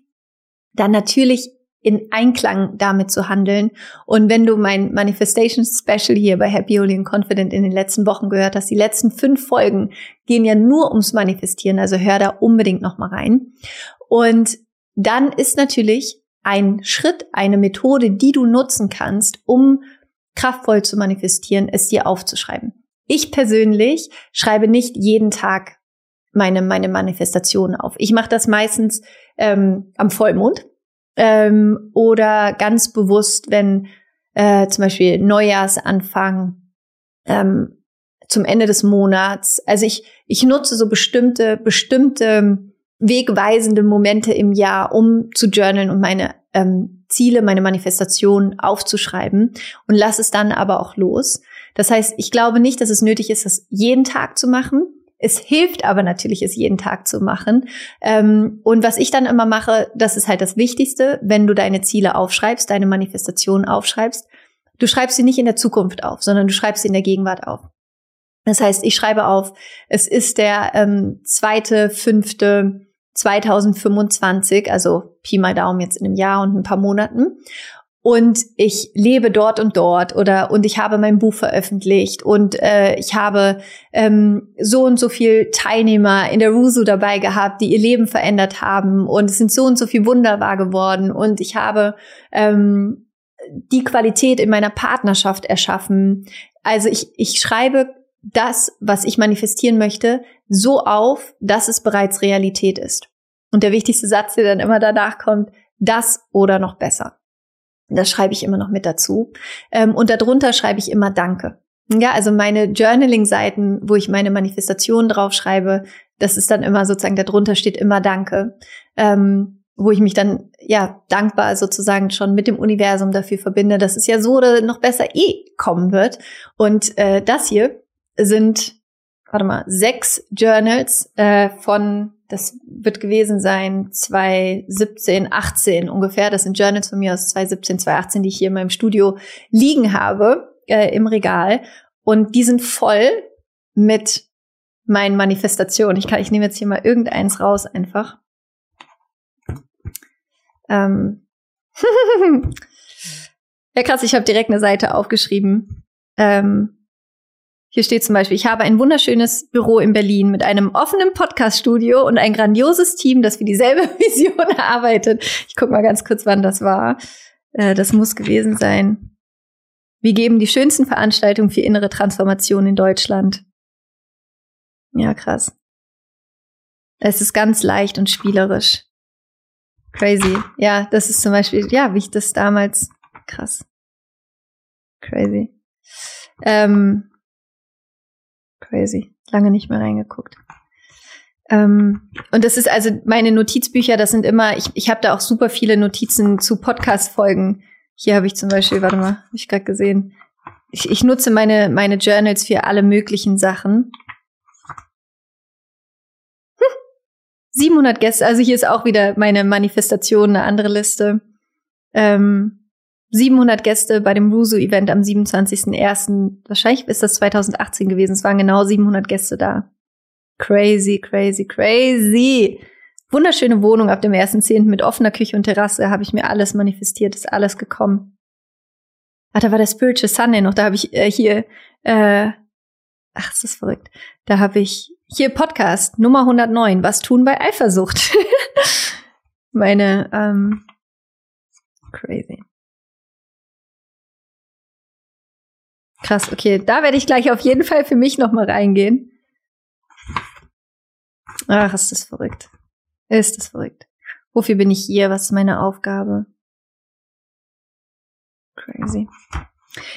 Dann natürlich in Einklang damit zu handeln. Und wenn du mein Manifestation Special hier bei Happy, Holy and Confident in den letzten Wochen gehört hast, die letzten fünf Folgen gehen ja nur ums Manifestieren, also hör da unbedingt nochmal rein. Und dann ist natürlich ein Schritt, eine Methode, die du nutzen kannst, um kraftvoll zu manifestieren, es dir aufzuschreiben. Ich persönlich schreibe nicht jeden Tag meine, meine Manifestation auf. Ich mache das meistens ähm, am Vollmond ähm, oder ganz bewusst, wenn äh, zum Beispiel Neujahrsanfang ähm, zum Ende des Monats. Also ich, ich nutze so bestimmte, bestimmte wegweisende Momente im Jahr, um zu journalen und meine ähm, Ziele, meine Manifestation aufzuschreiben und lass es dann aber auch los. Das heißt, ich glaube nicht, dass es nötig ist, das jeden Tag zu machen. Es hilft aber natürlich, es jeden Tag zu machen. Ähm, und was ich dann immer mache, das ist halt das Wichtigste, wenn du deine Ziele aufschreibst, deine Manifestation aufschreibst. Du schreibst sie nicht in der Zukunft auf, sondern du schreibst sie in der Gegenwart auf. Das heißt, ich schreibe auf, es ist der ähm, zweite, fünfte 2025, also Pi mal Daumen jetzt in einem Jahr und ein paar Monaten. Und ich lebe dort und dort oder und ich habe mein Buch veröffentlicht und äh, ich habe ähm, so und so viel Teilnehmer in der Rusu dabei gehabt, die ihr Leben verändert haben und es sind so und so viel Wunder wahr geworden und ich habe ähm, die Qualität in meiner Partnerschaft erschaffen. Also ich, ich schreibe das, was ich manifestieren möchte, so auf, dass es bereits Realität ist. Und der wichtigste Satz, der dann immer danach kommt, das oder noch besser. Das schreibe ich immer noch mit dazu. Ähm, und darunter schreibe ich immer Danke. Ja, also meine Journaling-Seiten, wo ich meine Manifestationen draufschreibe, das ist dann immer sozusagen, darunter steht immer Danke. Ähm, wo ich mich dann ja dankbar sozusagen schon mit dem Universum dafür verbinde, dass es ja so oder noch besser eh kommen wird. Und äh, das hier sind, warte mal, sechs Journals äh, von, das wird gewesen sein, 2017, 18 ungefähr. Das sind Journals von mir aus 2017, 2018, die ich hier in meinem Studio liegen habe, äh, im Regal. Und die sind voll mit meinen Manifestationen. Ich kann, ich nehme jetzt hier mal irgendeins raus einfach. Ähm. ja, krass, ich habe direkt eine Seite aufgeschrieben. Ähm, hier steht zum Beispiel, ich habe ein wunderschönes Büro in Berlin mit einem offenen Podcast-Studio und ein grandioses Team, das für dieselbe Vision arbeitet. Ich guck mal ganz kurz, wann das war. Äh, das muss gewesen sein. Wir geben die schönsten Veranstaltungen für innere Transformation in Deutschland. Ja, krass. Es ist ganz leicht und spielerisch. Crazy. Ja, das ist zum Beispiel, ja, wie ich das damals, krass. Crazy. Ähm, Crazy. Lange nicht mehr reingeguckt. Ähm, und das ist also meine Notizbücher, das sind immer, ich, ich habe da auch super viele Notizen zu Podcast-Folgen. Hier habe ich zum Beispiel, warte mal, habe ich gerade gesehen. Ich, ich nutze meine, meine Journals für alle möglichen Sachen. Hm, 700 Gäste, also hier ist auch wieder meine Manifestation, eine andere Liste. Ähm, 700 Gäste bei dem Rusu-Event am 27.01. Wahrscheinlich ist das 2018 gewesen. Es waren genau 700 Gäste da. Crazy, crazy, crazy. Wunderschöne Wohnung ab dem 1.10. mit offener Küche und Terrasse. Habe ich mir alles manifestiert, ist alles gekommen. Ah, da war der Spiritual Sunday noch. Da habe ich äh, hier, äh, ach, ist das verrückt. Da habe ich hier Podcast Nummer 109. Was tun bei Eifersucht? Meine, ähm, crazy. Krass, okay. Da werde ich gleich auf jeden Fall für mich noch mal reingehen. Ach, ist das verrückt. Ist das verrückt. Wofür bin ich hier? Was ist meine Aufgabe? Crazy.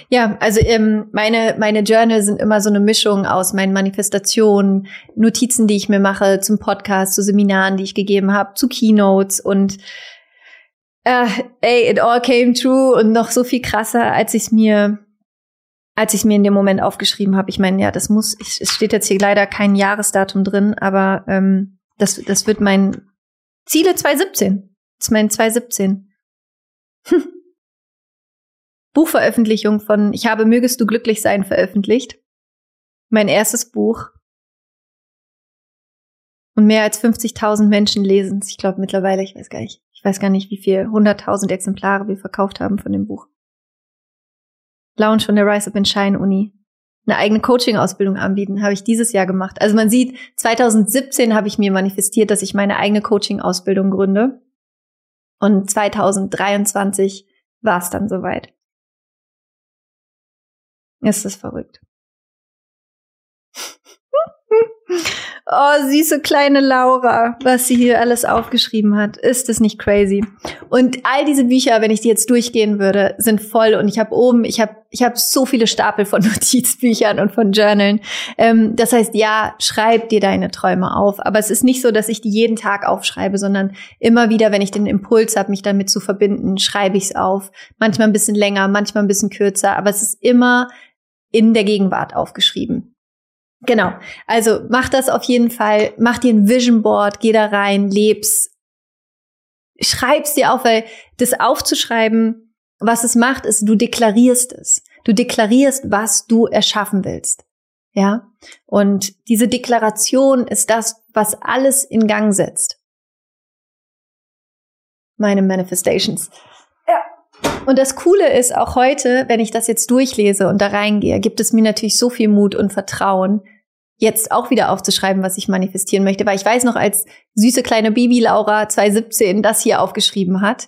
Ja, also ähm, meine, meine Journal sind immer so eine Mischung aus meinen Manifestationen, Notizen, die ich mir mache zum Podcast, zu Seminaren, die ich gegeben habe, zu Keynotes und äh, ey, it all came true und noch so viel krasser, als ich es mir als ich mir in dem Moment aufgeschrieben habe. Ich meine, ja, das muss, ich, es steht jetzt hier leider kein Jahresdatum drin, aber ähm, das, das wird mein Ziele 2017. Das ist mein 2017. Hm. Buchveröffentlichung von Ich habe Mögest du glücklich sein veröffentlicht. Mein erstes Buch. Und mehr als 50.000 Menschen lesen es. Ich glaube mittlerweile, ich weiß gar nicht, ich weiß gar nicht, wie viel, 100.000 Exemplare wir verkauft haben von dem Buch. Lounge von der Rise Up in Shine Uni. Eine eigene Coaching-Ausbildung anbieten, habe ich dieses Jahr gemacht. Also man sieht, 2017 habe ich mir manifestiert, dass ich meine eigene Coaching-Ausbildung gründe. Und 2023 war es dann soweit. Ist das verrückt. Oh, süße kleine Laura, was sie hier alles aufgeschrieben hat. Ist es nicht crazy? Und all diese Bücher, wenn ich die jetzt durchgehen würde, sind voll. Und ich habe oben, ich habe ich hab so viele Stapel von Notizbüchern und von Journalen. Ähm, das heißt, ja, schreib dir deine Träume auf. Aber es ist nicht so, dass ich die jeden Tag aufschreibe, sondern immer wieder, wenn ich den Impuls habe, mich damit zu verbinden, schreibe ich es auf. Manchmal ein bisschen länger, manchmal ein bisschen kürzer. Aber es ist immer in der Gegenwart aufgeschrieben. Genau. Also mach das auf jeden Fall. Mach dir ein Vision Board, geh da rein, leb's. Schreib's dir auf, weil das aufzuschreiben, was es macht, ist, du deklarierst es. Du deklarierst, was du erschaffen willst. Ja. Und diese Deklaration ist das, was alles in Gang setzt. Meine Manifestations. Ja. Und das Coole ist auch heute, wenn ich das jetzt durchlese und da reingehe, gibt es mir natürlich so viel Mut und Vertrauen, jetzt auch wieder aufzuschreiben, was ich manifestieren möchte, weil ich weiß noch, als süße kleine Baby Laura 2017 das hier aufgeschrieben hat,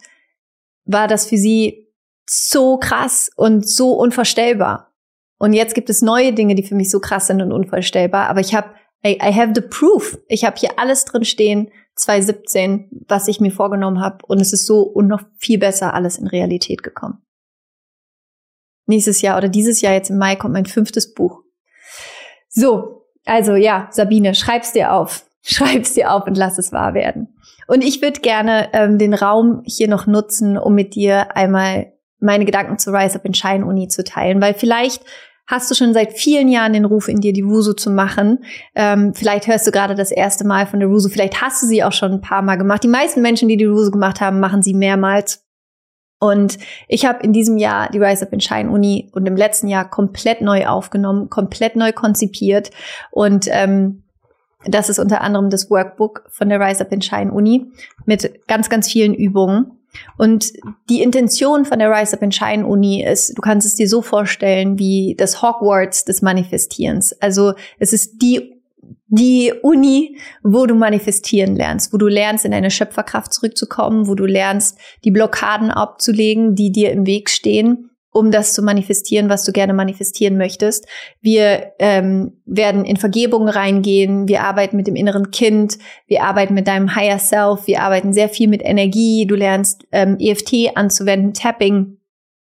war das für sie so krass und so unvorstellbar. Und jetzt gibt es neue Dinge, die für mich so krass sind und unvorstellbar, aber ich habe I, I have the proof. Ich habe hier alles drin stehen, 2017, was ich mir vorgenommen habe und es ist so und noch viel besser alles in Realität gekommen. Nächstes Jahr oder dieses Jahr jetzt im Mai kommt mein fünftes Buch. So, also ja, Sabine, schreib's dir auf. Schreib's dir auf und lass es wahr werden. Und ich würde gerne ähm, den Raum hier noch nutzen, um mit dir einmal meine Gedanken zur Rise Up in Shine Uni zu teilen, weil vielleicht hast du schon seit vielen Jahren den Ruf in dir, die Wusu zu machen. Ähm, vielleicht hörst du gerade das erste Mal von der Wusu, vielleicht hast du sie auch schon ein paar Mal gemacht. Die meisten Menschen, die die Wusu gemacht haben, machen sie mehrmals. Und ich habe in diesem Jahr die Rise Up in Shine Uni und im letzten Jahr komplett neu aufgenommen, komplett neu konzipiert. Und ähm, das ist unter anderem das Workbook von der Rise Up in Shine Uni mit ganz, ganz vielen Übungen. Und die Intention von der Rise Up in Shine Uni ist, du kannst es dir so vorstellen wie das Hogwarts des Manifestierens. Also es ist die die Uni, wo du manifestieren lernst, wo du lernst, in deine Schöpferkraft zurückzukommen, wo du lernst, die Blockaden abzulegen, die dir im Weg stehen, um das zu manifestieren, was du gerne manifestieren möchtest. Wir ähm, werden in Vergebung reingehen, wir arbeiten mit dem inneren Kind, wir arbeiten mit deinem Higher Self, wir arbeiten sehr viel mit Energie, du lernst ähm, EFT anzuwenden, Tapping.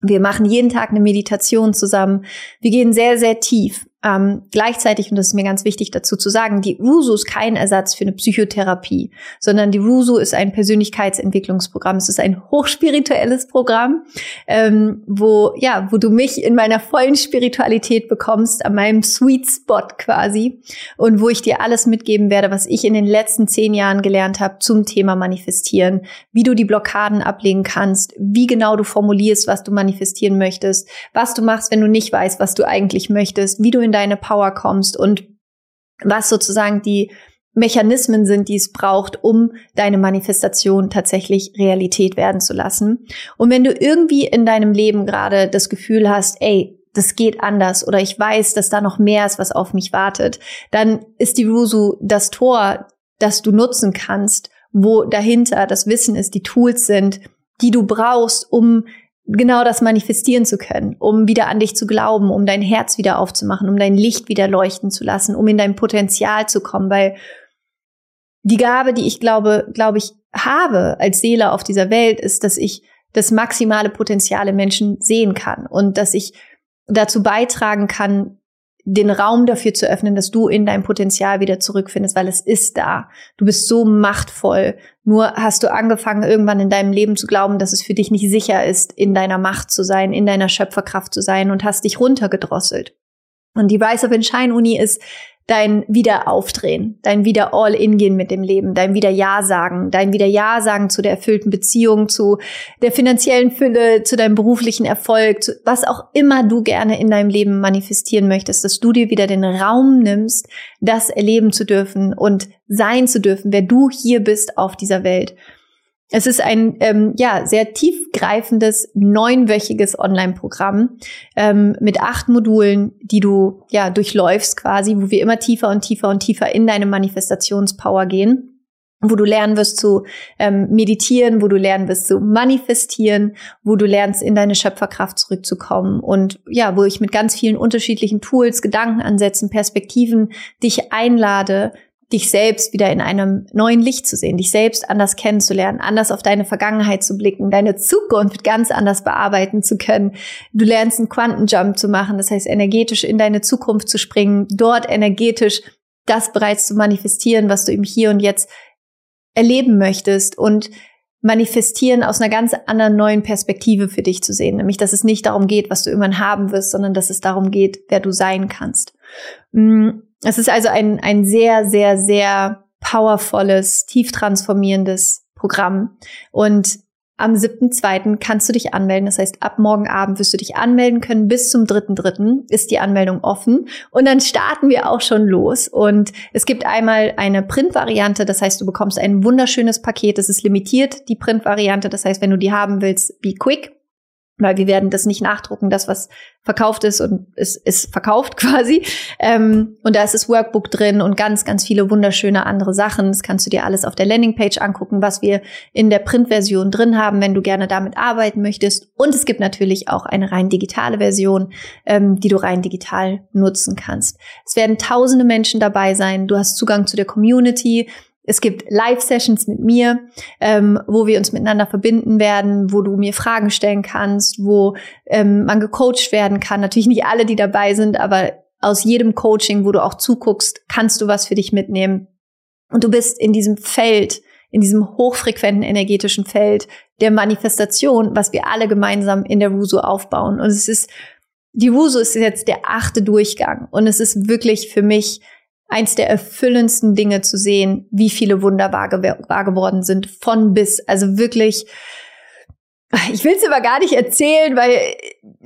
Wir machen jeden Tag eine Meditation zusammen. Wir gehen sehr, sehr tief. Ähm, gleichzeitig, und das ist mir ganz wichtig dazu zu sagen, die RUSU ist kein Ersatz für eine Psychotherapie, sondern die RUSU ist ein Persönlichkeitsentwicklungsprogramm. Es ist ein hochspirituelles Programm, ähm, wo, ja, wo du mich in meiner vollen Spiritualität bekommst, an meinem Sweet Spot quasi, und wo ich dir alles mitgeben werde, was ich in den letzten zehn Jahren gelernt habe zum Thema Manifestieren, wie du die Blockaden ablegen kannst, wie genau du formulierst, was du manifestieren möchtest, was du machst, wenn du nicht weißt, was du eigentlich möchtest, wie du in deine Power kommst und was sozusagen die Mechanismen sind, die es braucht, um deine Manifestation tatsächlich Realität werden zu lassen. Und wenn du irgendwie in deinem Leben gerade das Gefühl hast, ey, das geht anders oder ich weiß, dass da noch mehr ist, was auf mich wartet, dann ist die Rusu das Tor, das du nutzen kannst, wo dahinter das Wissen ist, die Tools sind, die du brauchst, um genau das manifestieren zu können, um wieder an dich zu glauben, um dein Herz wieder aufzumachen, um dein Licht wieder leuchten zu lassen, um in dein Potenzial zu kommen, weil die Gabe, die ich glaube, glaube ich, habe als Seele auf dieser Welt, ist, dass ich das maximale Potenzial in Menschen sehen kann und dass ich dazu beitragen kann, den Raum dafür zu öffnen, dass du in dein Potenzial wieder zurückfindest, weil es ist da. Du bist so machtvoll. Nur hast du angefangen, irgendwann in deinem Leben zu glauben, dass es für dich nicht sicher ist, in deiner Macht zu sein, in deiner Schöpferkraft zu sein und hast dich runtergedrosselt. Und die Rise of Shine Uni ist dein Wiederaufdrehen, dein wieder All-In gehen mit dem Leben, dein wieder Ja sagen, dein wieder Ja sagen zu der erfüllten Beziehung, zu der finanziellen Fülle, zu deinem beruflichen Erfolg, zu was auch immer du gerne in deinem Leben manifestieren möchtest, dass du dir wieder den Raum nimmst, das erleben zu dürfen und sein zu dürfen, wer du hier bist auf dieser Welt. Es ist ein ähm, ja sehr tiefgreifendes neunwöchiges Online-Programm ähm, mit acht Modulen, die du ja durchläufst quasi, wo wir immer tiefer und tiefer und tiefer in deine Manifestationspower gehen wo du lernen wirst zu ähm, meditieren, wo du lernen wirst zu manifestieren, wo du lernst, in deine Schöpferkraft zurückzukommen und ja, wo ich mit ganz vielen unterschiedlichen Tools, Gedankenansätzen, Perspektiven dich einlade, dich selbst wieder in einem neuen Licht zu sehen, dich selbst anders kennenzulernen, anders auf deine Vergangenheit zu blicken, deine Zukunft ganz anders bearbeiten zu können. Du lernst einen Quantenjump zu machen, das heißt energetisch in deine Zukunft zu springen, dort energetisch das bereits zu manifestieren, was du im Hier und Jetzt erleben möchtest und manifestieren aus einer ganz anderen neuen Perspektive für dich zu sehen, nämlich dass es nicht darum geht, was du irgendwann haben wirst, sondern dass es darum geht, wer du sein kannst. Mm, es ist also ein, ein sehr, sehr, sehr powervolles, tief transformierendes Programm. Und am 7.2. kannst du dich anmelden. Das heißt, ab morgen Abend wirst du dich anmelden können. Bis zum 3.3. ist die Anmeldung offen. Und dann starten wir auch schon los. Und es gibt einmal eine Print-Variante. Das heißt, du bekommst ein wunderschönes Paket. Es ist limitiert, die Print-Variante. Das heißt, wenn du die haben willst, be quick weil wir werden das nicht nachdrucken, das, was verkauft ist und es ist verkauft quasi. Ähm, und da ist das Workbook drin und ganz, ganz viele wunderschöne andere Sachen. Das kannst du dir alles auf der Landingpage angucken, was wir in der Printversion drin haben, wenn du gerne damit arbeiten möchtest. Und es gibt natürlich auch eine rein digitale Version, ähm, die du rein digital nutzen kannst. Es werden tausende Menschen dabei sein. Du hast Zugang zu der Community. Es gibt Live-Sessions mit mir, ähm, wo wir uns miteinander verbinden werden, wo du mir Fragen stellen kannst, wo ähm, man gecoacht werden kann. Natürlich nicht alle, die dabei sind, aber aus jedem Coaching, wo du auch zuguckst, kannst du was für dich mitnehmen. Und du bist in diesem Feld, in diesem hochfrequenten energetischen Feld der Manifestation, was wir alle gemeinsam in der Wusu aufbauen. Und es ist, die Wusu ist jetzt der achte Durchgang. Und es ist wirklich für mich eins der erfüllendsten Dinge zu sehen, wie viele Wunder wahr, geworden sind, von bis. Also wirklich, ich will es aber gar nicht erzählen, weil,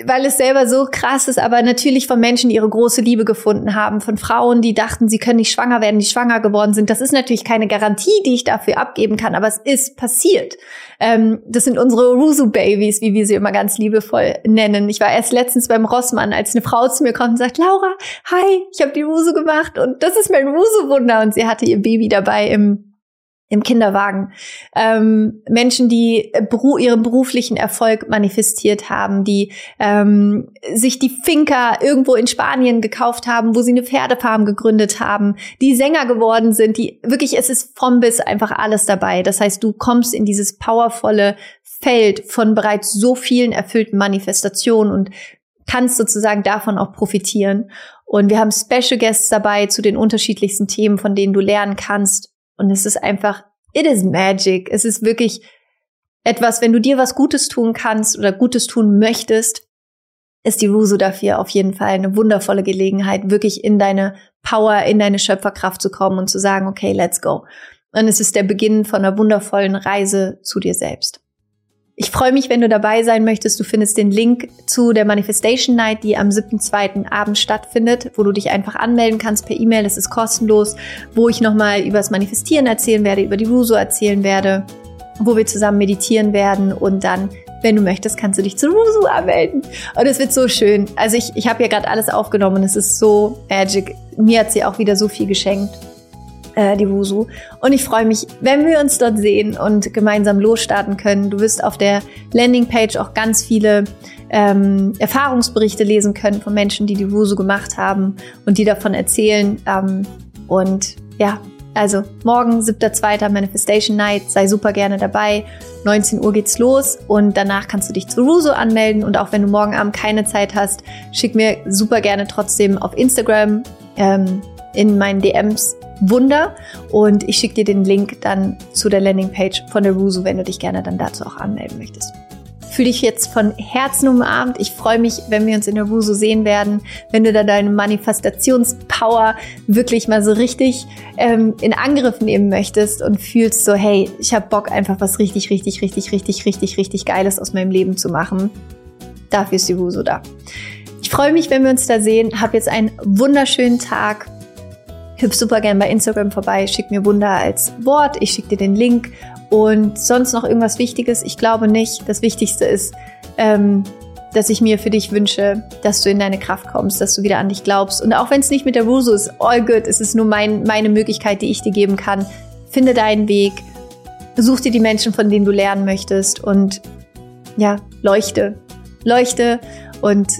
weil es selber so krass ist, aber natürlich von Menschen, die ihre große Liebe gefunden haben, von Frauen, die dachten, sie können nicht schwanger werden, die schwanger geworden sind. Das ist natürlich keine Garantie, die ich dafür abgeben kann, aber es ist passiert. Ähm, das sind unsere Rusu-Babys, wie wir sie immer ganz liebevoll nennen. Ich war erst letztens beim Rossmann, als eine Frau zu mir kommt und sagt, Laura, hi, ich habe die Rusu gemacht und das ist mein Rusu-Wunder. Und sie hatte ihr Baby dabei im im Kinderwagen. Ähm, Menschen, die beru ihren beruflichen Erfolg manifestiert haben, die ähm, sich die Finca irgendwo in Spanien gekauft haben, wo sie eine Pferdefarm gegründet haben, die Sänger geworden sind, die wirklich, es ist vom bis einfach alles dabei. Das heißt, du kommst in dieses powervolle Feld von bereits so vielen erfüllten Manifestationen und kannst sozusagen davon auch profitieren. Und wir haben Special Guests dabei zu den unterschiedlichsten Themen, von denen du lernen kannst und es ist einfach, it is magic. Es ist wirklich etwas, wenn du dir was Gutes tun kannst oder Gutes tun möchtest, ist die Rusu dafür auf jeden Fall eine wundervolle Gelegenheit, wirklich in deine Power, in deine Schöpferkraft zu kommen und zu sagen, okay, let's go. Und es ist der Beginn von einer wundervollen Reise zu dir selbst. Ich freue mich, wenn du dabei sein möchtest. Du findest den Link zu der Manifestation Night, die am 7.2. Abend stattfindet, wo du dich einfach anmelden kannst per E-Mail. Das ist kostenlos, wo ich nochmal über das Manifestieren erzählen werde, über die Ruso erzählen werde, wo wir zusammen meditieren werden und dann wenn du möchtest, kannst du dich zu Wusu anmelden. Und es wird so schön. Also ich, ich habe ja gerade alles aufgenommen und es ist so magic. Mir hat sie auch wieder so viel geschenkt äh, die Wusu. Und ich freue mich, wenn wir uns dort sehen und gemeinsam losstarten können. Du wirst auf der Landingpage auch ganz viele ähm, Erfahrungsberichte lesen können von Menschen, die die Wusu gemacht haben und die davon erzählen. Ähm, und ja, also morgen, 7.2. Manifestation Night, sei super gerne dabei. 19 Uhr geht's los und danach kannst du dich zu Ruso anmelden. Und auch wenn du morgen Abend keine Zeit hast, schick mir super gerne trotzdem auf Instagram ähm, in meinen DMs Wunder und ich schicke dir den Link dann zu der Landingpage von der Rusu, wenn du dich gerne dann dazu auch anmelden möchtest. Fühle dich jetzt von Herzen umarmt. Ich freue mich, wenn wir uns in der Wusu sehen werden, wenn du da deine Manifestationspower wirklich mal so richtig ähm, in Angriff nehmen möchtest und fühlst so, hey, ich habe Bock einfach was richtig, richtig, richtig, richtig, richtig, richtig Geiles aus meinem Leben zu machen. Dafür ist die Wusu da. Ich freue mich, wenn wir uns da sehen. Hab jetzt einen wunderschönen Tag hüpf super gern bei Instagram vorbei, schick mir Wunder als Wort, ich schicke dir den Link und sonst noch irgendwas Wichtiges. Ich glaube nicht. Das Wichtigste ist, ähm, dass ich mir für dich wünsche, dass du in deine Kraft kommst, dass du wieder an dich glaubst. Und auch wenn es nicht mit der Ruso ist, all good, es ist nur mein, meine Möglichkeit, die ich dir geben kann. Finde deinen Weg, such dir die Menschen, von denen du lernen möchtest und ja, leuchte. Leuchte und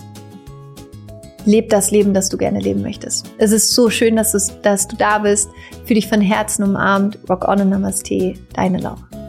leb das Leben, das du gerne leben möchtest. Es ist so schön, dass, dass du da bist. Fühl dich von Herzen umarmt. Rock on und Namaste. Deine Laura.